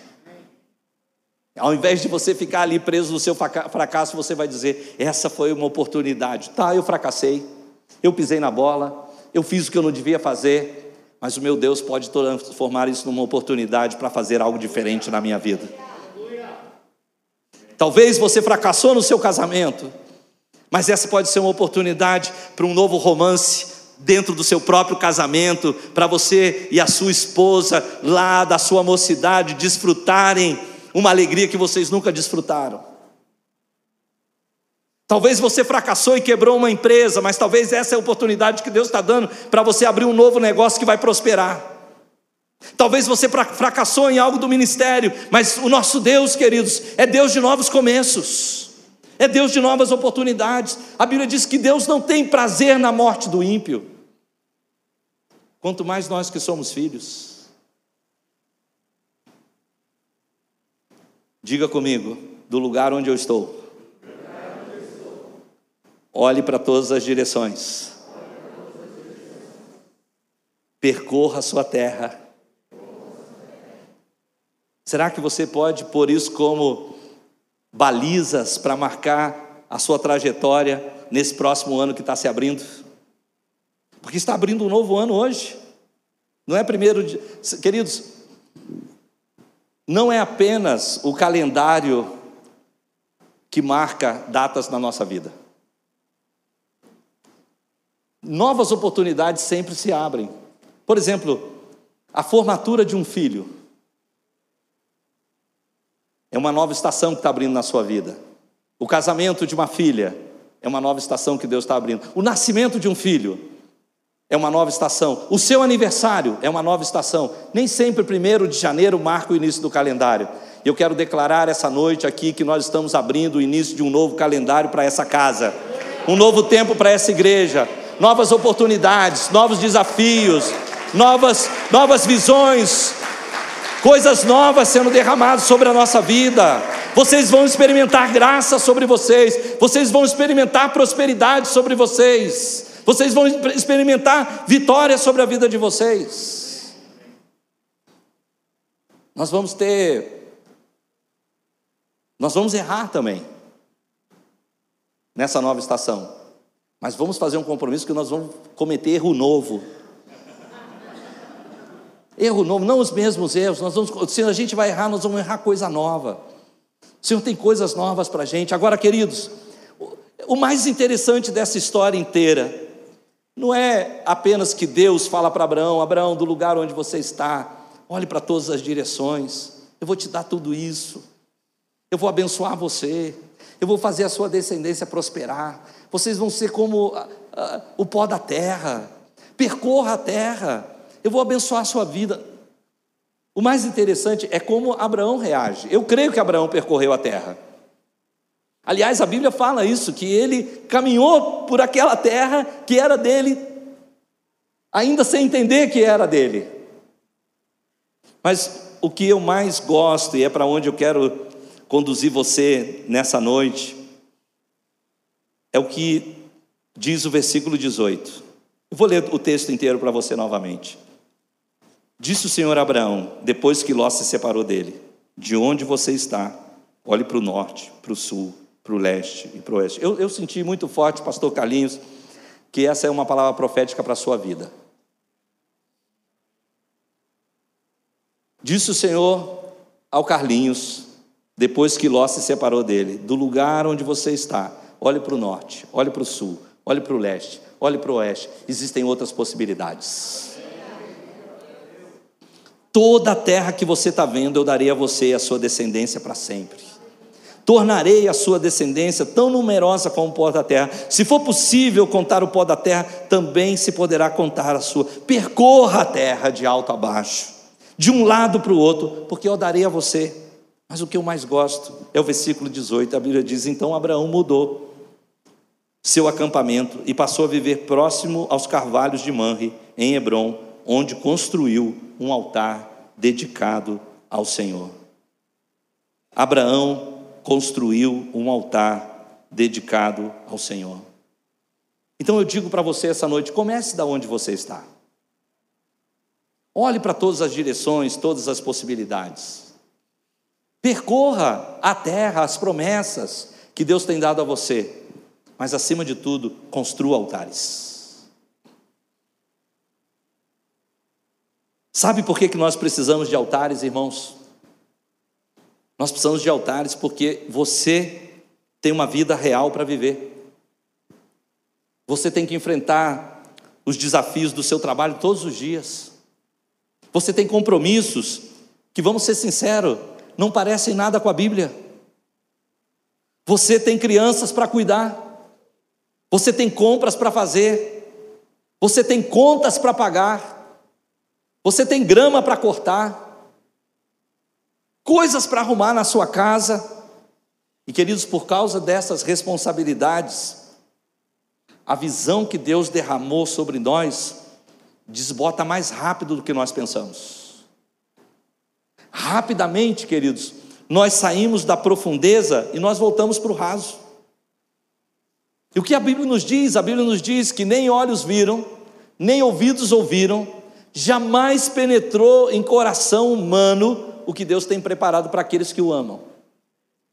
Ao invés de você ficar ali preso no seu fracasso, você vai dizer: essa foi uma oportunidade. Tá, eu fracassei, eu pisei na bola, eu fiz o que eu não devia fazer, mas o meu Deus pode transformar isso numa oportunidade para fazer algo diferente na minha vida. Talvez você fracassou no seu casamento, mas essa pode ser uma oportunidade para um novo romance dentro do seu próprio casamento, para você e a sua esposa lá da sua mocidade desfrutarem uma alegria que vocês nunca desfrutaram. Talvez você fracassou e quebrou uma empresa, mas talvez essa é a oportunidade que Deus está dando para você abrir um novo negócio que vai prosperar. Talvez você fracassou em algo do ministério, mas o nosso Deus, queridos, é Deus de novos começos, é Deus de novas oportunidades. A Bíblia diz que Deus não tem prazer na morte do ímpio, quanto mais nós que somos filhos. Diga comigo, do lugar onde eu estou, olhe para todas as direções, percorra a sua terra Será que você pode pôr isso como balizas para marcar a sua trajetória nesse próximo ano que está se abrindo? Porque está abrindo um novo ano hoje. Não é primeiro de... Queridos, não é apenas o calendário que marca datas na nossa vida. Novas oportunidades sempre se abrem. Por exemplo, a formatura de um filho. É uma nova estação que está abrindo na sua vida. O casamento de uma filha é uma nova estação que Deus está abrindo. O nascimento de um filho é uma nova estação. O seu aniversário é uma nova estação. Nem sempre primeiro de janeiro marca o início do calendário. Eu quero declarar essa noite aqui que nós estamos abrindo o início de um novo calendário para essa casa, um novo tempo para essa igreja, novas oportunidades, novos desafios, novas, novas visões, coisas novas sendo derramadas sobre a nossa vida. Vocês vão experimentar graça sobre vocês, vocês vão experimentar prosperidade sobre vocês, vocês vão experimentar vitória sobre a vida de vocês. Nós vamos ter Nós vamos errar também nessa nova estação. Mas vamos fazer um compromisso que nós vamos cometer erro novo. Erro novo, não os mesmos erros. Nós vamos, se a gente vai errar, nós vamos errar coisa nova. O Senhor tem coisas novas para a gente. Agora, queridos, o mais interessante dessa história inteira não é apenas que Deus fala para Abraão: Abraão, do lugar onde você está, olhe para todas as direções, eu vou te dar tudo isso, eu vou abençoar você, eu vou fazer a sua descendência prosperar, vocês vão ser como uh, uh, o pó da terra, percorra a terra, eu vou abençoar a sua vida. O mais interessante é como Abraão reage. Eu creio que Abraão percorreu a terra. Aliás, a Bíblia fala isso, que ele caminhou por aquela terra que era dele, ainda sem entender que era dele. Mas o que eu mais gosto, e é para onde eu quero conduzir você nessa noite, é o que diz o versículo 18. Eu vou ler o texto inteiro para você novamente. Disse o Senhor a Abraão, depois que Ló se separou dele: De onde você está? Olhe para o norte, para o sul, para o leste e para o oeste. Eu, eu senti muito forte, pastor Carlinhos, que essa é uma palavra profética para a sua vida. Disse o Senhor ao Carlinhos, depois que Ló se separou dele: Do lugar onde você está, olhe para o norte, olhe para o sul, olhe para o leste, olhe para o oeste. Existem outras possibilidades. Toda a terra que você está vendo, eu darei a você e a sua descendência para sempre tornarei a sua descendência tão numerosa como o pó da terra. Se for possível contar o pó da terra, também se poderá contar a sua. Percorra a terra de alto a baixo, de um lado para o outro, porque eu darei a você. Mas o que eu mais gosto é o versículo 18. A Bíblia diz: Então Abraão mudou seu acampamento e passou a viver próximo aos carvalhos de Manre, em Hebron, onde construiu um altar dedicado ao Senhor. Abraão construiu um altar dedicado ao Senhor. Então eu digo para você essa noite: comece da onde você está. Olhe para todas as direções, todas as possibilidades. Percorra a terra, as promessas que Deus tem dado a você. Mas acima de tudo, construa altares. Sabe por que, que nós precisamos de altares, irmãos? Nós precisamos de altares porque você tem uma vida real para viver. Você tem que enfrentar os desafios do seu trabalho todos os dias. Você tem compromissos que, vamos ser sinceros, não parecem nada com a Bíblia. Você tem crianças para cuidar. Você tem compras para fazer. Você tem contas para pagar. Você tem grama para cortar coisas para arrumar na sua casa. E queridos, por causa dessas responsabilidades, a visão que Deus derramou sobre nós desbota mais rápido do que nós pensamos. Rapidamente, queridos, nós saímos da profundeza e nós voltamos para o raso. E o que a Bíblia nos diz? A Bíblia nos diz que nem olhos viram, nem ouvidos ouviram, jamais penetrou em coração humano o que Deus tem preparado para aqueles que o amam.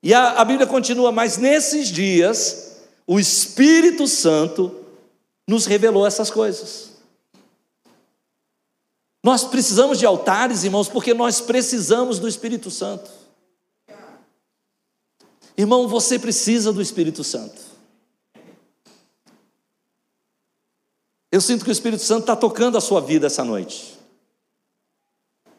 E a, a Bíblia continua, mas nesses dias, o Espírito Santo nos revelou essas coisas. Nós precisamos de altares, irmãos, porque nós precisamos do Espírito Santo. Irmão, você precisa do Espírito Santo. Eu sinto que o Espírito Santo está tocando a sua vida essa noite.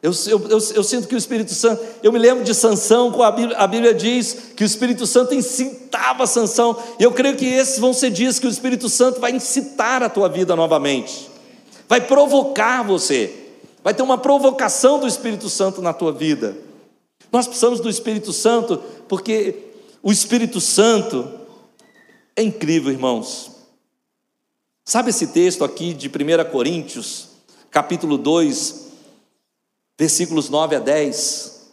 Eu, eu, eu, eu, sinto que o Espírito Santo, eu me lembro de Sansão, a Bíblia, a Bíblia diz que o Espírito Santo incitava Sansão, e eu creio que esses vão ser dias que o Espírito Santo vai incitar a tua vida novamente, vai provocar você, vai ter uma provocação do Espírito Santo na tua vida. Nós precisamos do Espírito Santo, porque o Espírito Santo é incrível, irmãos. Sabe esse texto aqui de 1 Coríntios, capítulo 2, versículos 9 a 10,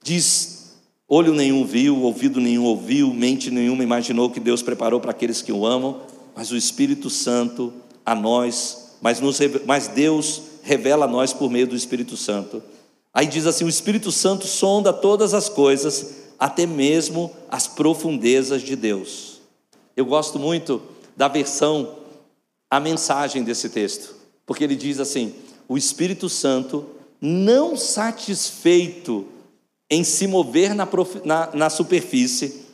diz: Olho nenhum viu, ouvido nenhum ouviu, mente nenhuma imaginou que Deus preparou para aqueles que o amam, mas o Espírito Santo a nós, mas, nos, mas Deus revela a nós por meio do Espírito Santo. Aí diz assim: o Espírito Santo sonda todas as coisas, até mesmo as profundezas de Deus. Eu gosto muito da versão, a mensagem desse texto, porque ele diz assim: o Espírito Santo, não satisfeito em se mover na, na, na superfície,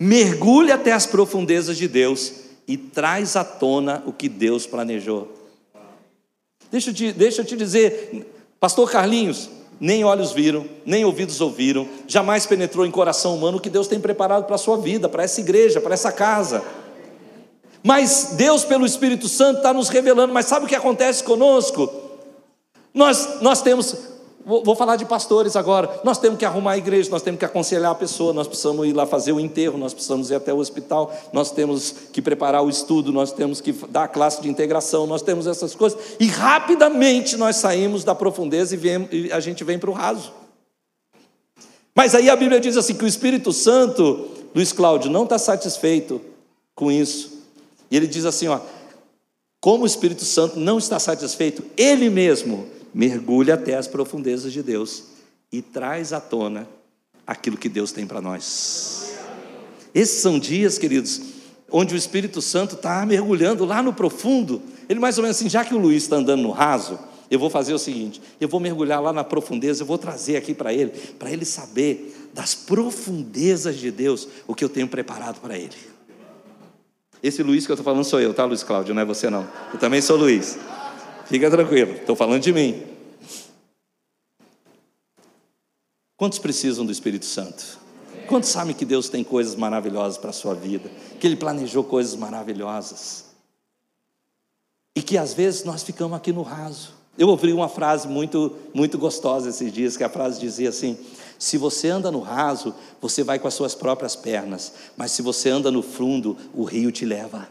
mergulha até as profundezas de Deus e traz à tona o que Deus planejou. Deixa eu te, deixa eu te dizer, Pastor Carlinhos, nem olhos viram, nem ouvidos ouviram, jamais penetrou em coração humano o que Deus tem preparado para a sua vida, para essa igreja, para essa casa. Mas Deus, pelo Espírito Santo, está nos revelando. Mas sabe o que acontece conosco? Nós, nós temos Vou, vou, falar de pastores agora. Nós temos que arrumar a igreja, nós temos que aconselhar a pessoa, nós precisamos ir lá fazer o enterro, nós precisamos ir até o hospital, nós temos que preparar o estudo, nós temos que dar a classe de integração, nós temos essas coisas. E rapidamente nós saímos da profundeza e, e a gente vem para o raso. Mas aí a Bíblia diz assim: que o Espírito Santo, Luiz Cláudio, não está satisfeito com isso. E ele diz assim: ó, como o Espírito Santo não está satisfeito, ele mesmo mergulha até as profundezas de Deus e traz à tona aquilo que Deus tem para nós. Esses são dias, queridos, onde o Espírito Santo está mergulhando lá no profundo. Ele mais ou menos assim, já que o Luiz está andando no raso, eu vou fazer o seguinte: eu vou mergulhar lá na profundeza, eu vou trazer aqui para ele, para ele saber das profundezas de Deus o que eu tenho preparado para ele. Esse Luiz que eu estou falando sou eu, tá, Luiz Cláudio? Não é você não. Eu também sou Luiz. Fica tranquilo, estou falando de mim. Quantos precisam do Espírito Santo? Quantos sabem que Deus tem coisas maravilhosas para a sua vida? Que Ele planejou coisas maravilhosas? E que às vezes nós ficamos aqui no raso. Eu ouvi uma frase muito, muito gostosa esses dias, que a frase dizia assim: se você anda no raso, você vai com as suas próprias pernas, mas se você anda no fundo, o rio te leva.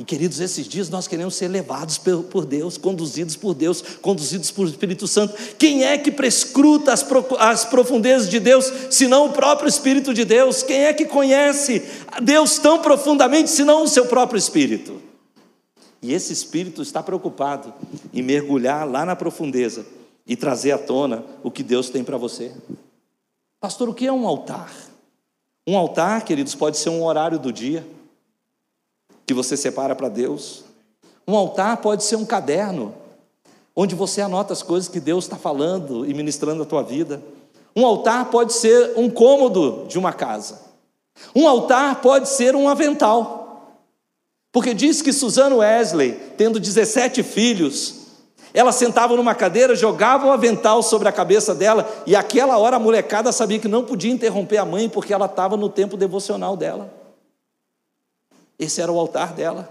E queridos, esses dias nós queremos ser levados por Deus, conduzidos por Deus, conduzidos por Espírito Santo. Quem é que prescruta as, as profundezas de Deus, senão o próprio Espírito de Deus? Quem é que conhece Deus tão profundamente, senão o seu próprio Espírito? E esse Espírito está preocupado em mergulhar lá na profundeza e trazer à tona o que Deus tem para você. Pastor, o que é um altar? Um altar, queridos, pode ser um horário do dia que você separa para Deus. Um altar pode ser um caderno, onde você anota as coisas que Deus está falando e ministrando a tua vida. Um altar pode ser um cômodo de uma casa. Um altar pode ser um avental. Porque diz que Suzano Wesley, tendo 17 filhos, ela sentava numa cadeira, jogava o avental sobre a cabeça dela, e aquela hora a molecada sabia que não podia interromper a mãe, porque ela estava no tempo devocional dela. Esse era o altar dela.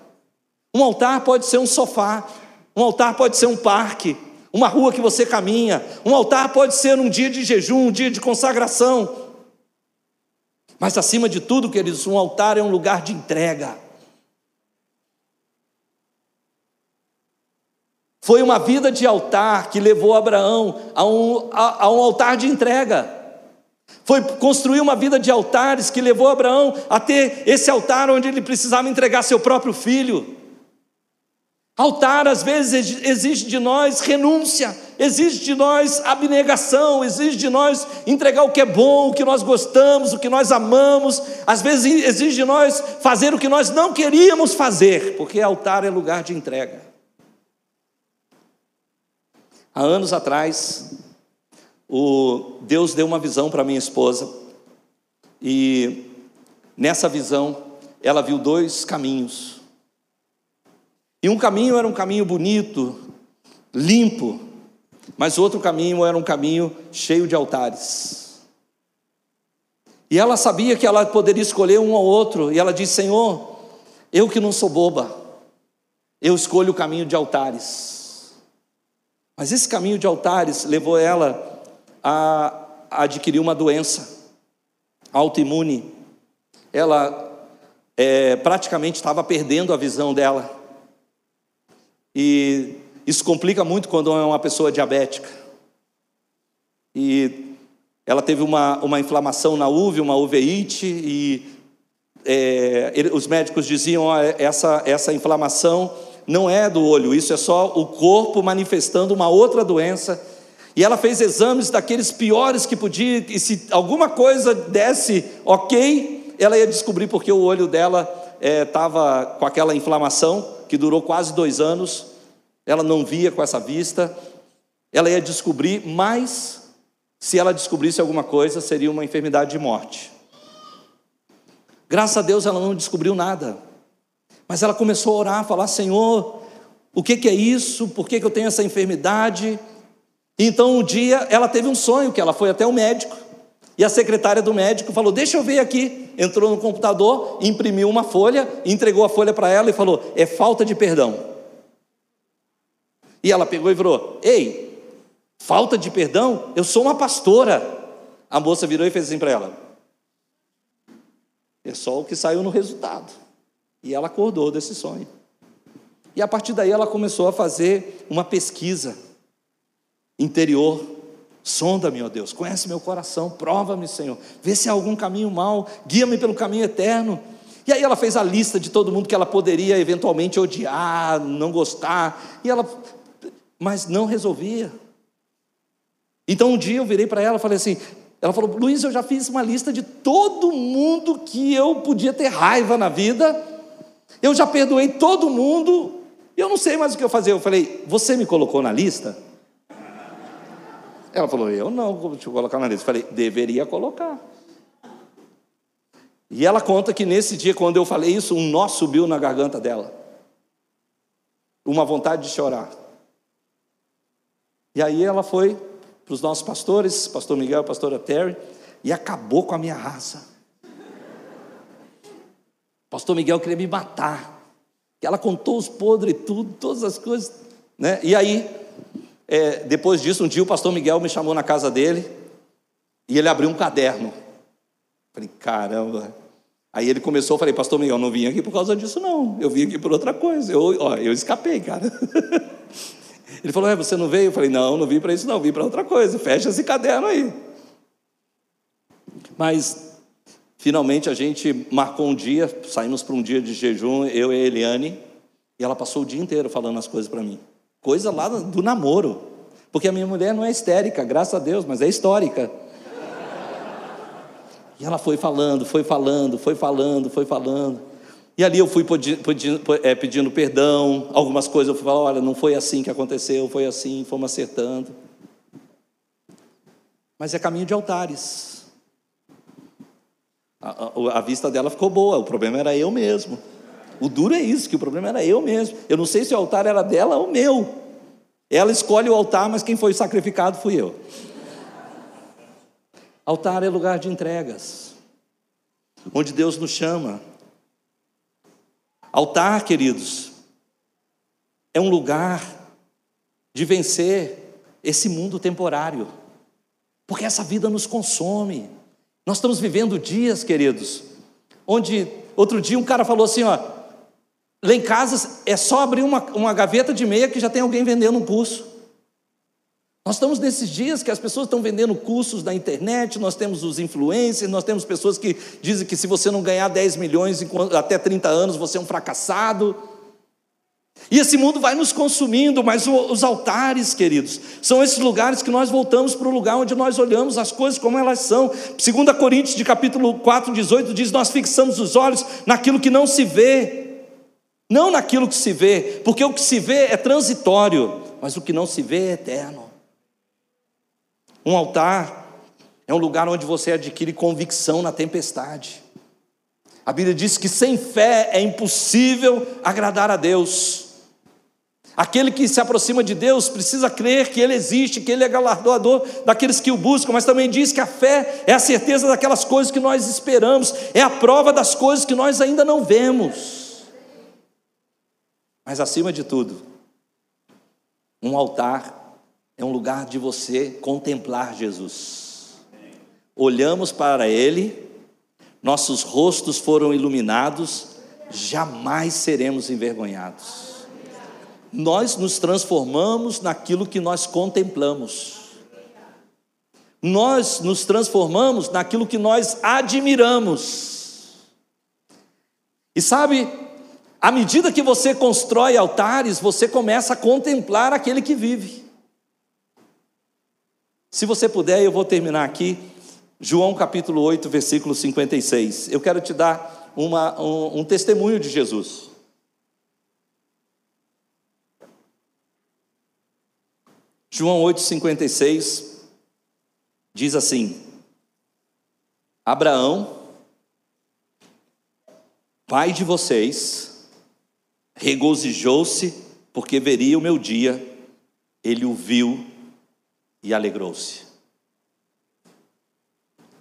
Um altar pode ser um sofá, um altar pode ser um parque, uma rua que você caminha, um altar pode ser um dia de jejum, um dia de consagração. Mas acima de tudo, queridos, um altar é um lugar de entrega. Foi uma vida de altar que levou Abraão a um, a, a um altar de entrega. Foi construir uma vida de altares que levou Abraão a ter esse altar onde ele precisava entregar seu próprio filho. Altar às vezes exige de nós renúncia, exige de nós abnegação, exige de nós entregar o que é bom, o que nós gostamos, o que nós amamos, às vezes exige de nós fazer o que nós não queríamos fazer, porque altar é lugar de entrega. Há anos atrás, o Deus deu uma visão para minha esposa e nessa visão ela viu dois caminhos. E um caminho era um caminho bonito, limpo, mas outro caminho era um caminho cheio de altares. E ela sabia que ela poderia escolher um ou outro, e ela disse: Senhor, eu que não sou boba, eu escolho o caminho de altares. Mas esse caminho de altares levou ela a, adquirir uma doença autoimune. Ela é, praticamente estava perdendo a visão dela. E isso complica muito quando é uma pessoa diabética. E ela teve uma, uma inflamação na uve, uma uveíte, e é, os médicos diziam: ó, essa, essa inflamação não é do olho, isso é só o corpo manifestando uma outra doença. E ela fez exames daqueles piores que podia, e se alguma coisa desse ok, ela ia descobrir porque o olho dela estava é, com aquela inflamação que durou quase dois anos, ela não via com essa vista, ela ia descobrir, mas se ela descobrisse alguma coisa, seria uma enfermidade de morte. Graças a Deus ela não descobriu nada, mas ela começou a orar, a falar: Senhor, o que, que é isso? Por que, que eu tenho essa enfermidade? Então um dia ela teve um sonho que ela foi até o médico e a secretária do médico falou: Deixa eu ver aqui. Entrou no computador, imprimiu uma folha, entregou a folha para ela e falou: É falta de perdão. E ela pegou e virou: Ei, falta de perdão? Eu sou uma pastora. A moça virou e fez assim para ela: É só o que saiu no resultado. E ela acordou desse sonho. E a partir daí ela começou a fazer uma pesquisa interior Sonda-me, ó Deus, conhece meu coração, prova-me, Senhor, vê se há algum caminho mal, guia-me pelo caminho eterno. E aí ela fez a lista de todo mundo que ela poderia eventualmente odiar, não gostar, e ela, mas não resolvia. Então um dia eu virei para ela e falei assim: ela falou, Luiz, eu já fiz uma lista de todo mundo que eu podia ter raiva na vida, eu já perdoei todo mundo, eu não sei mais o que eu fazer. Eu falei, você me colocou na lista? Ela falou, eu não vou te colocar na lista. Eu falei, deveria colocar. E ela conta que nesse dia, quando eu falei isso, um nó subiu na garganta dela. Uma vontade de chorar. E aí ela foi para os nossos pastores, pastor Miguel e pastora Terry, e acabou com a minha raça. Pastor Miguel queria me matar. Ela contou os podres e tudo, todas as coisas. Né? E aí, é, depois disso, um dia o pastor Miguel me chamou na casa dele e ele abriu um caderno. Falei, caramba. Aí ele começou, eu falei, pastor Miguel, não vim aqui por causa disso, não. Eu vim aqui por outra coisa. Eu, ó, eu escapei, cara. Ele falou, é, você não veio? Eu falei, não, não vim para isso, não, vim para outra coisa. Fecha esse caderno aí. Mas, finalmente, a gente marcou um dia, saímos para um dia de jejum, eu e a Eliane, e ela passou o dia inteiro falando as coisas para mim. Coisa lá do namoro. Porque a minha mulher não é histérica, graças a Deus, mas é histórica. E ela foi falando, foi falando, foi falando, foi falando. E ali eu fui pedindo, é, pedindo perdão, algumas coisas eu falar, olha, não foi assim que aconteceu, foi assim, fomos acertando. Mas é caminho de altares. A, a, a vista dela ficou boa, o problema era eu mesmo. O duro é isso, que o problema era eu mesmo. Eu não sei se o altar era dela ou meu. Ela escolhe o altar, mas quem foi sacrificado fui eu. Altar é lugar de entregas, onde Deus nos chama. Altar, queridos, é um lugar de vencer esse mundo temporário, porque essa vida nos consome. Nós estamos vivendo dias, queridos, onde outro dia um cara falou assim: ó, Lá em casa é só abrir uma, uma gaveta de meia que já tem alguém vendendo um curso. Nós estamos nesses dias que as pessoas estão vendendo cursos na internet, nós temos os influencers, nós temos pessoas que dizem que se você não ganhar 10 milhões até 30 anos, você é um fracassado. E esse mundo vai nos consumindo, mas os altares, queridos, são esses lugares que nós voltamos para o lugar onde nós olhamos as coisas como elas são. 2 Coríntios, de capítulo 4, 18, diz: Nós fixamos os olhos naquilo que não se vê não naquilo que se vê, porque o que se vê é transitório, mas o que não se vê é eterno. Um altar é um lugar onde você adquire convicção na tempestade. A Bíblia diz que sem fé é impossível agradar a Deus. Aquele que se aproxima de Deus precisa crer que Ele existe, que Ele é galardoador daqueles que o buscam, mas também diz que a fé é a certeza daquelas coisas que nós esperamos, é a prova das coisas que nós ainda não vemos. Mas acima de tudo, um altar é um lugar de você contemplar Jesus. Olhamos para Ele, nossos rostos foram iluminados, jamais seremos envergonhados. Nós nos transformamos naquilo que nós contemplamos. Nós nos transformamos naquilo que nós admiramos. E sabe, à medida que você constrói altares, você começa a contemplar aquele que vive. Se você puder, eu vou terminar aqui. João capítulo 8, versículo 56. Eu quero te dar uma, um, um testemunho de Jesus. João 8,56 diz assim: Abraão, pai de vocês, regozijou-se porque veria o meu dia, ele o viu e alegrou-se.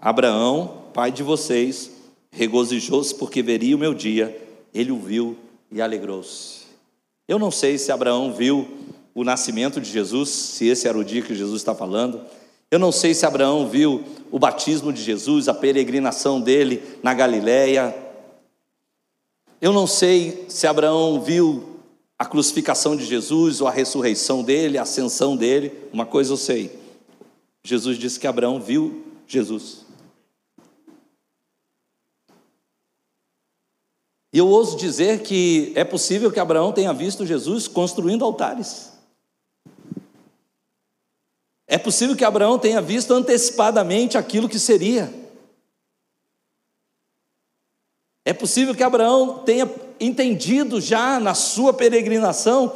Abraão, pai de vocês, regozijou-se porque veria o meu dia, ele o viu e alegrou-se. Eu não sei se Abraão viu o nascimento de Jesus, se esse era o dia que Jesus está falando. Eu não sei se Abraão viu o batismo de Jesus, a peregrinação dele na Galiléia. Eu não sei se Abraão viu a crucificação de Jesus ou a ressurreição dele, a ascensão dele, uma coisa eu sei. Jesus disse que Abraão viu Jesus. E eu ouso dizer que é possível que Abraão tenha visto Jesus construindo altares. É possível que Abraão tenha visto antecipadamente aquilo que seria. É possível que Abraão tenha entendido já na sua peregrinação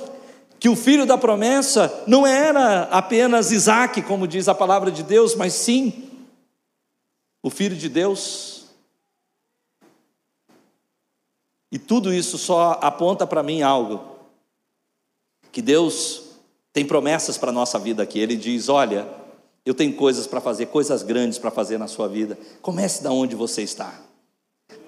que o filho da promessa não era apenas Isaac, como diz a palavra de Deus, mas sim o filho de Deus. E tudo isso só aponta para mim algo: que Deus tem promessas para a nossa vida aqui. Ele diz: Olha, eu tenho coisas para fazer, coisas grandes para fazer na sua vida. Comece da onde você está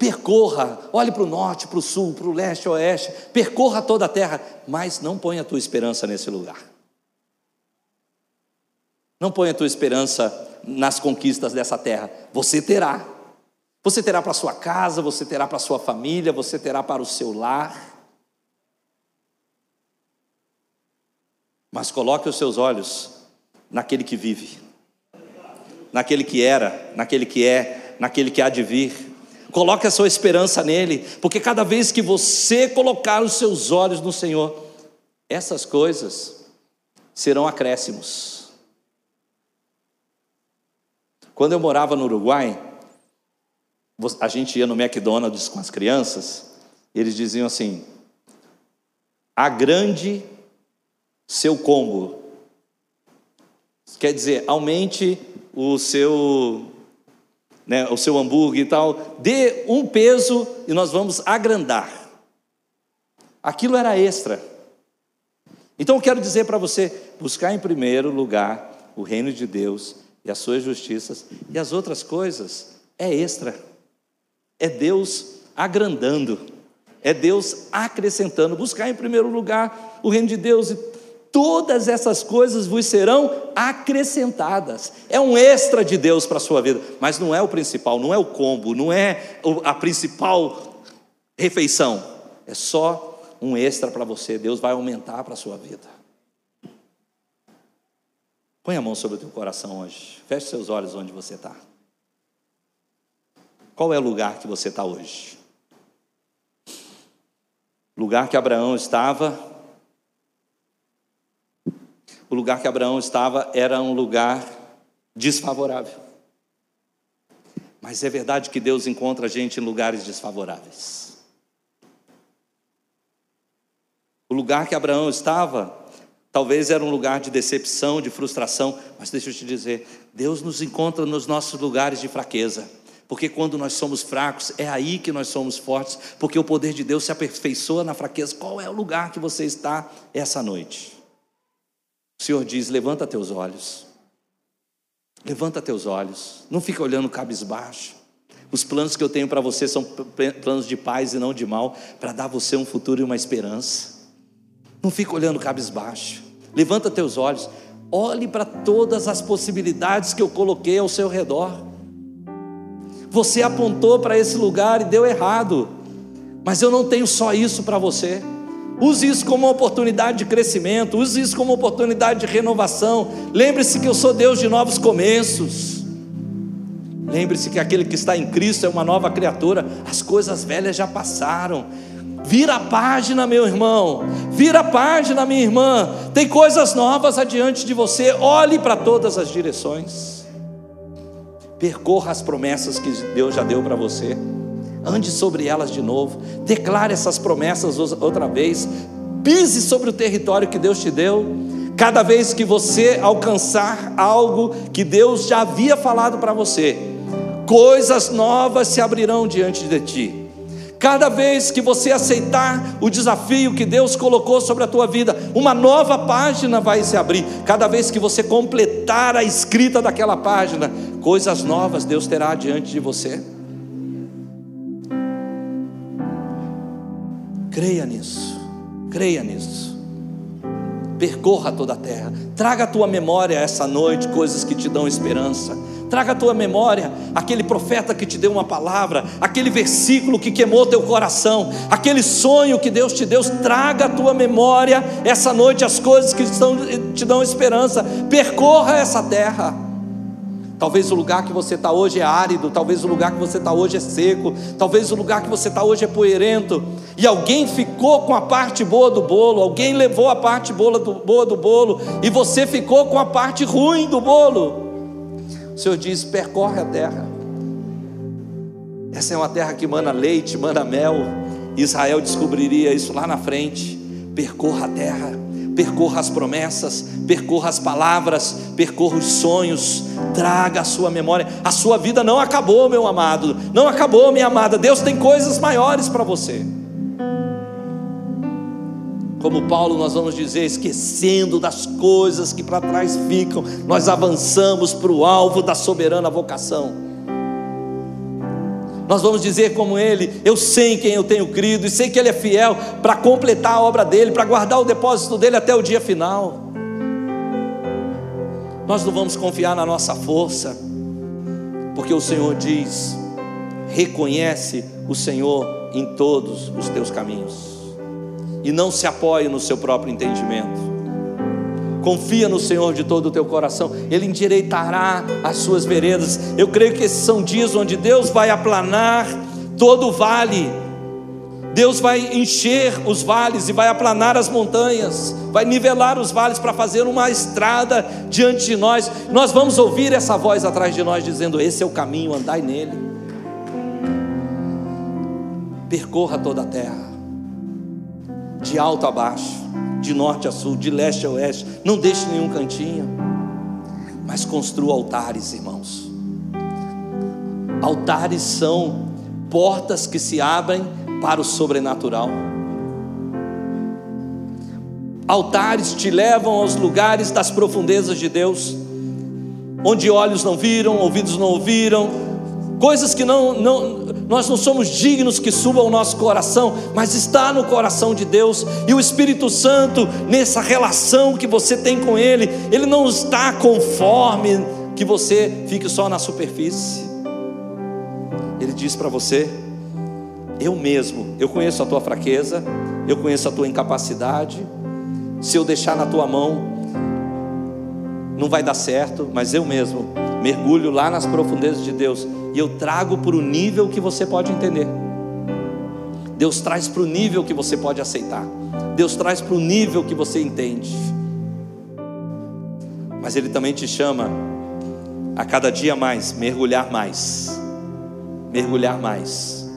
percorra, olhe para o norte, para o sul, para o leste, oeste, percorra toda a terra, mas não ponha a tua esperança nesse lugar. Não ponha a tua esperança nas conquistas dessa terra. Você terá. Você terá para sua casa, você terá para sua família, você terá para o seu lar. Mas coloque os seus olhos naquele que vive, naquele que era, naquele que é, naquele que há de vir. Coloque a sua esperança nele, porque cada vez que você colocar os seus olhos no Senhor, essas coisas serão acréscimos. Quando eu morava no Uruguai, a gente ia no McDonald's com as crianças, eles diziam assim: agrande seu combo. Quer dizer, aumente o seu né, o seu hambúrguer e tal, dê um peso e nós vamos agrandar. Aquilo era extra. Então eu quero dizer para você: buscar em primeiro lugar o reino de Deus e as suas justiças, e as outras coisas é extra. É Deus agrandando, é Deus acrescentando. Buscar em primeiro lugar o reino de Deus e todas essas coisas vos serão acrescentadas. É um extra de Deus para a sua vida, mas não é o principal, não é o combo, não é a principal refeição. É só um extra para você. Deus vai aumentar para a sua vida. Põe a mão sobre o teu coração hoje. Feche seus olhos onde você está. Qual é o lugar que você está hoje? Lugar que Abraão estava o lugar que Abraão estava era um lugar desfavorável. Mas é verdade que Deus encontra a gente em lugares desfavoráveis. O lugar que Abraão estava, talvez era um lugar de decepção, de frustração, mas deixa eu te dizer, Deus nos encontra nos nossos lugares de fraqueza. Porque quando nós somos fracos, é aí que nós somos fortes, porque o poder de Deus se aperfeiçoa na fraqueza. Qual é o lugar que você está essa noite? O Senhor diz: levanta teus olhos. Levanta teus olhos. Não fica olhando cabisbaixo. Os planos que eu tenho para você são planos de paz e não de mal, para dar você um futuro e uma esperança. Não fica olhando cabisbaixo. Levanta teus olhos. Olhe para todas as possibilidades que eu coloquei ao seu redor. Você apontou para esse lugar e deu errado. Mas eu não tenho só isso para você. Use isso como uma oportunidade de crescimento, use isso como uma oportunidade de renovação. Lembre-se que eu sou Deus de novos começos. Lembre-se que aquele que está em Cristo é uma nova criatura, as coisas velhas já passaram. Vira a página, meu irmão. Vira a página, minha irmã. Tem coisas novas adiante de você. Olhe para todas as direções. Percorra as promessas que Deus já deu para você. Ande sobre elas de novo. Declare essas promessas outra vez. Pise sobre o território que Deus te deu. Cada vez que você alcançar algo que Deus já havia falado para você, coisas novas se abrirão diante de ti. Cada vez que você aceitar o desafio que Deus colocou sobre a tua vida, uma nova página vai se abrir. Cada vez que você completar a escrita daquela página, coisas novas Deus terá diante de você. Creia nisso, creia nisso. Percorra toda a terra, traga à tua memória essa noite coisas que te dão esperança Traga à tua memória aquele profeta que te deu uma palavra, aquele versículo que queimou teu coração, aquele sonho que Deus te deu. Traga à tua memória essa noite as coisas que te dão esperança. Percorra essa terra. Talvez o lugar que você está hoje é árido, talvez o lugar que você está hoje é seco, talvez o lugar que você está hoje é poeirento, e alguém ficou com a parte boa do bolo, alguém levou a parte boa do, boa do bolo, e você ficou com a parte ruim do bolo. O Senhor diz: percorre a terra. Essa é uma terra que mana leite, mana mel. Israel descobriria isso lá na frente. Percorra a terra, percorra as promessas, percorra as palavras, percorra os sonhos, traga a sua memória. A sua vida não acabou, meu amado, não acabou, minha amada. Deus tem coisas maiores para você. Como Paulo, nós vamos dizer, esquecendo das coisas que para trás ficam, nós avançamos para o alvo da soberana vocação. Nós vamos dizer como ele: Eu sei em quem eu tenho crido e sei que ele é fiel para completar a obra dele, para guardar o depósito dele até o dia final. Nós não vamos confiar na nossa força, porque o Senhor diz: reconhece o Senhor em todos os teus caminhos e não se apoie no seu próprio entendimento. Confia no Senhor de todo o teu coração, Ele endireitará as suas veredas. Eu creio que esses são dias onde Deus vai aplanar todo o vale, Deus vai encher os vales e vai aplanar as montanhas, vai nivelar os vales para fazer uma estrada diante de nós. Nós vamos ouvir essa voz atrás de nós dizendo: Esse é o caminho, andai nele. Percorra toda a terra de alto a baixo, de norte a sul, de leste a oeste. Não deixe nenhum cantinho, mas construa altares, irmãos. Altares são portas que se abrem para o sobrenatural. Altares te levam aos lugares das profundezas de Deus, onde olhos não viram, ouvidos não ouviram, coisas que não, não, nós não somos dignos que suba ao nosso coração, mas está no coração de Deus, e o Espírito Santo, nessa relação que você tem com Ele, Ele não está conforme que você fique só na superfície, Ele diz para você: Eu mesmo, eu conheço a tua fraqueza, eu conheço a tua incapacidade, se eu deixar na tua mão, não vai dar certo, mas eu mesmo mergulho lá nas profundezas de Deus e eu trago para o nível que você pode entender. Deus traz para o nível que você pode aceitar. Deus traz para o nível que você entende. Mas Ele também te chama a cada dia mais, mergulhar mais, mergulhar mais,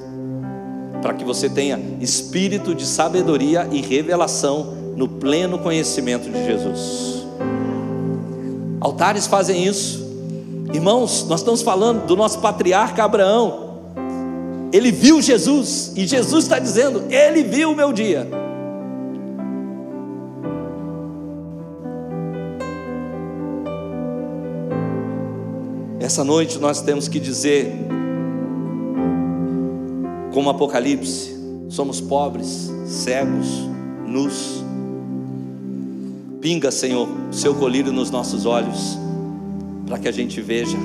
para que você tenha espírito de sabedoria e revelação no pleno conhecimento de Jesus. Altares fazem isso. Irmãos, nós estamos falando do nosso patriarca Abraão. Ele viu Jesus, e Jesus está dizendo: Ele viu o meu dia. Essa noite nós temos que dizer, como Apocalipse, somos pobres, cegos, nus. Pinga, Senhor, seu colírio nos nossos olhos para que a gente veja.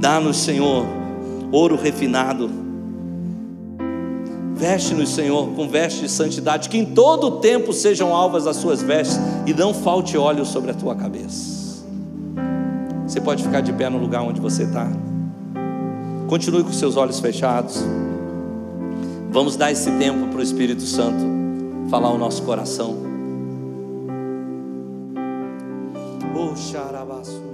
Dá-nos, Senhor, ouro refinado. Veste-nos, Senhor, com vestes de santidade, que em todo o tempo sejam alvas as suas vestes e não falte óleo sobre a tua cabeça. Você pode ficar de pé no lugar onde você está. Continue com seus olhos fechados. Vamos dar esse tempo para o Espírito Santo falar o nosso coração. Oh, xarabaço.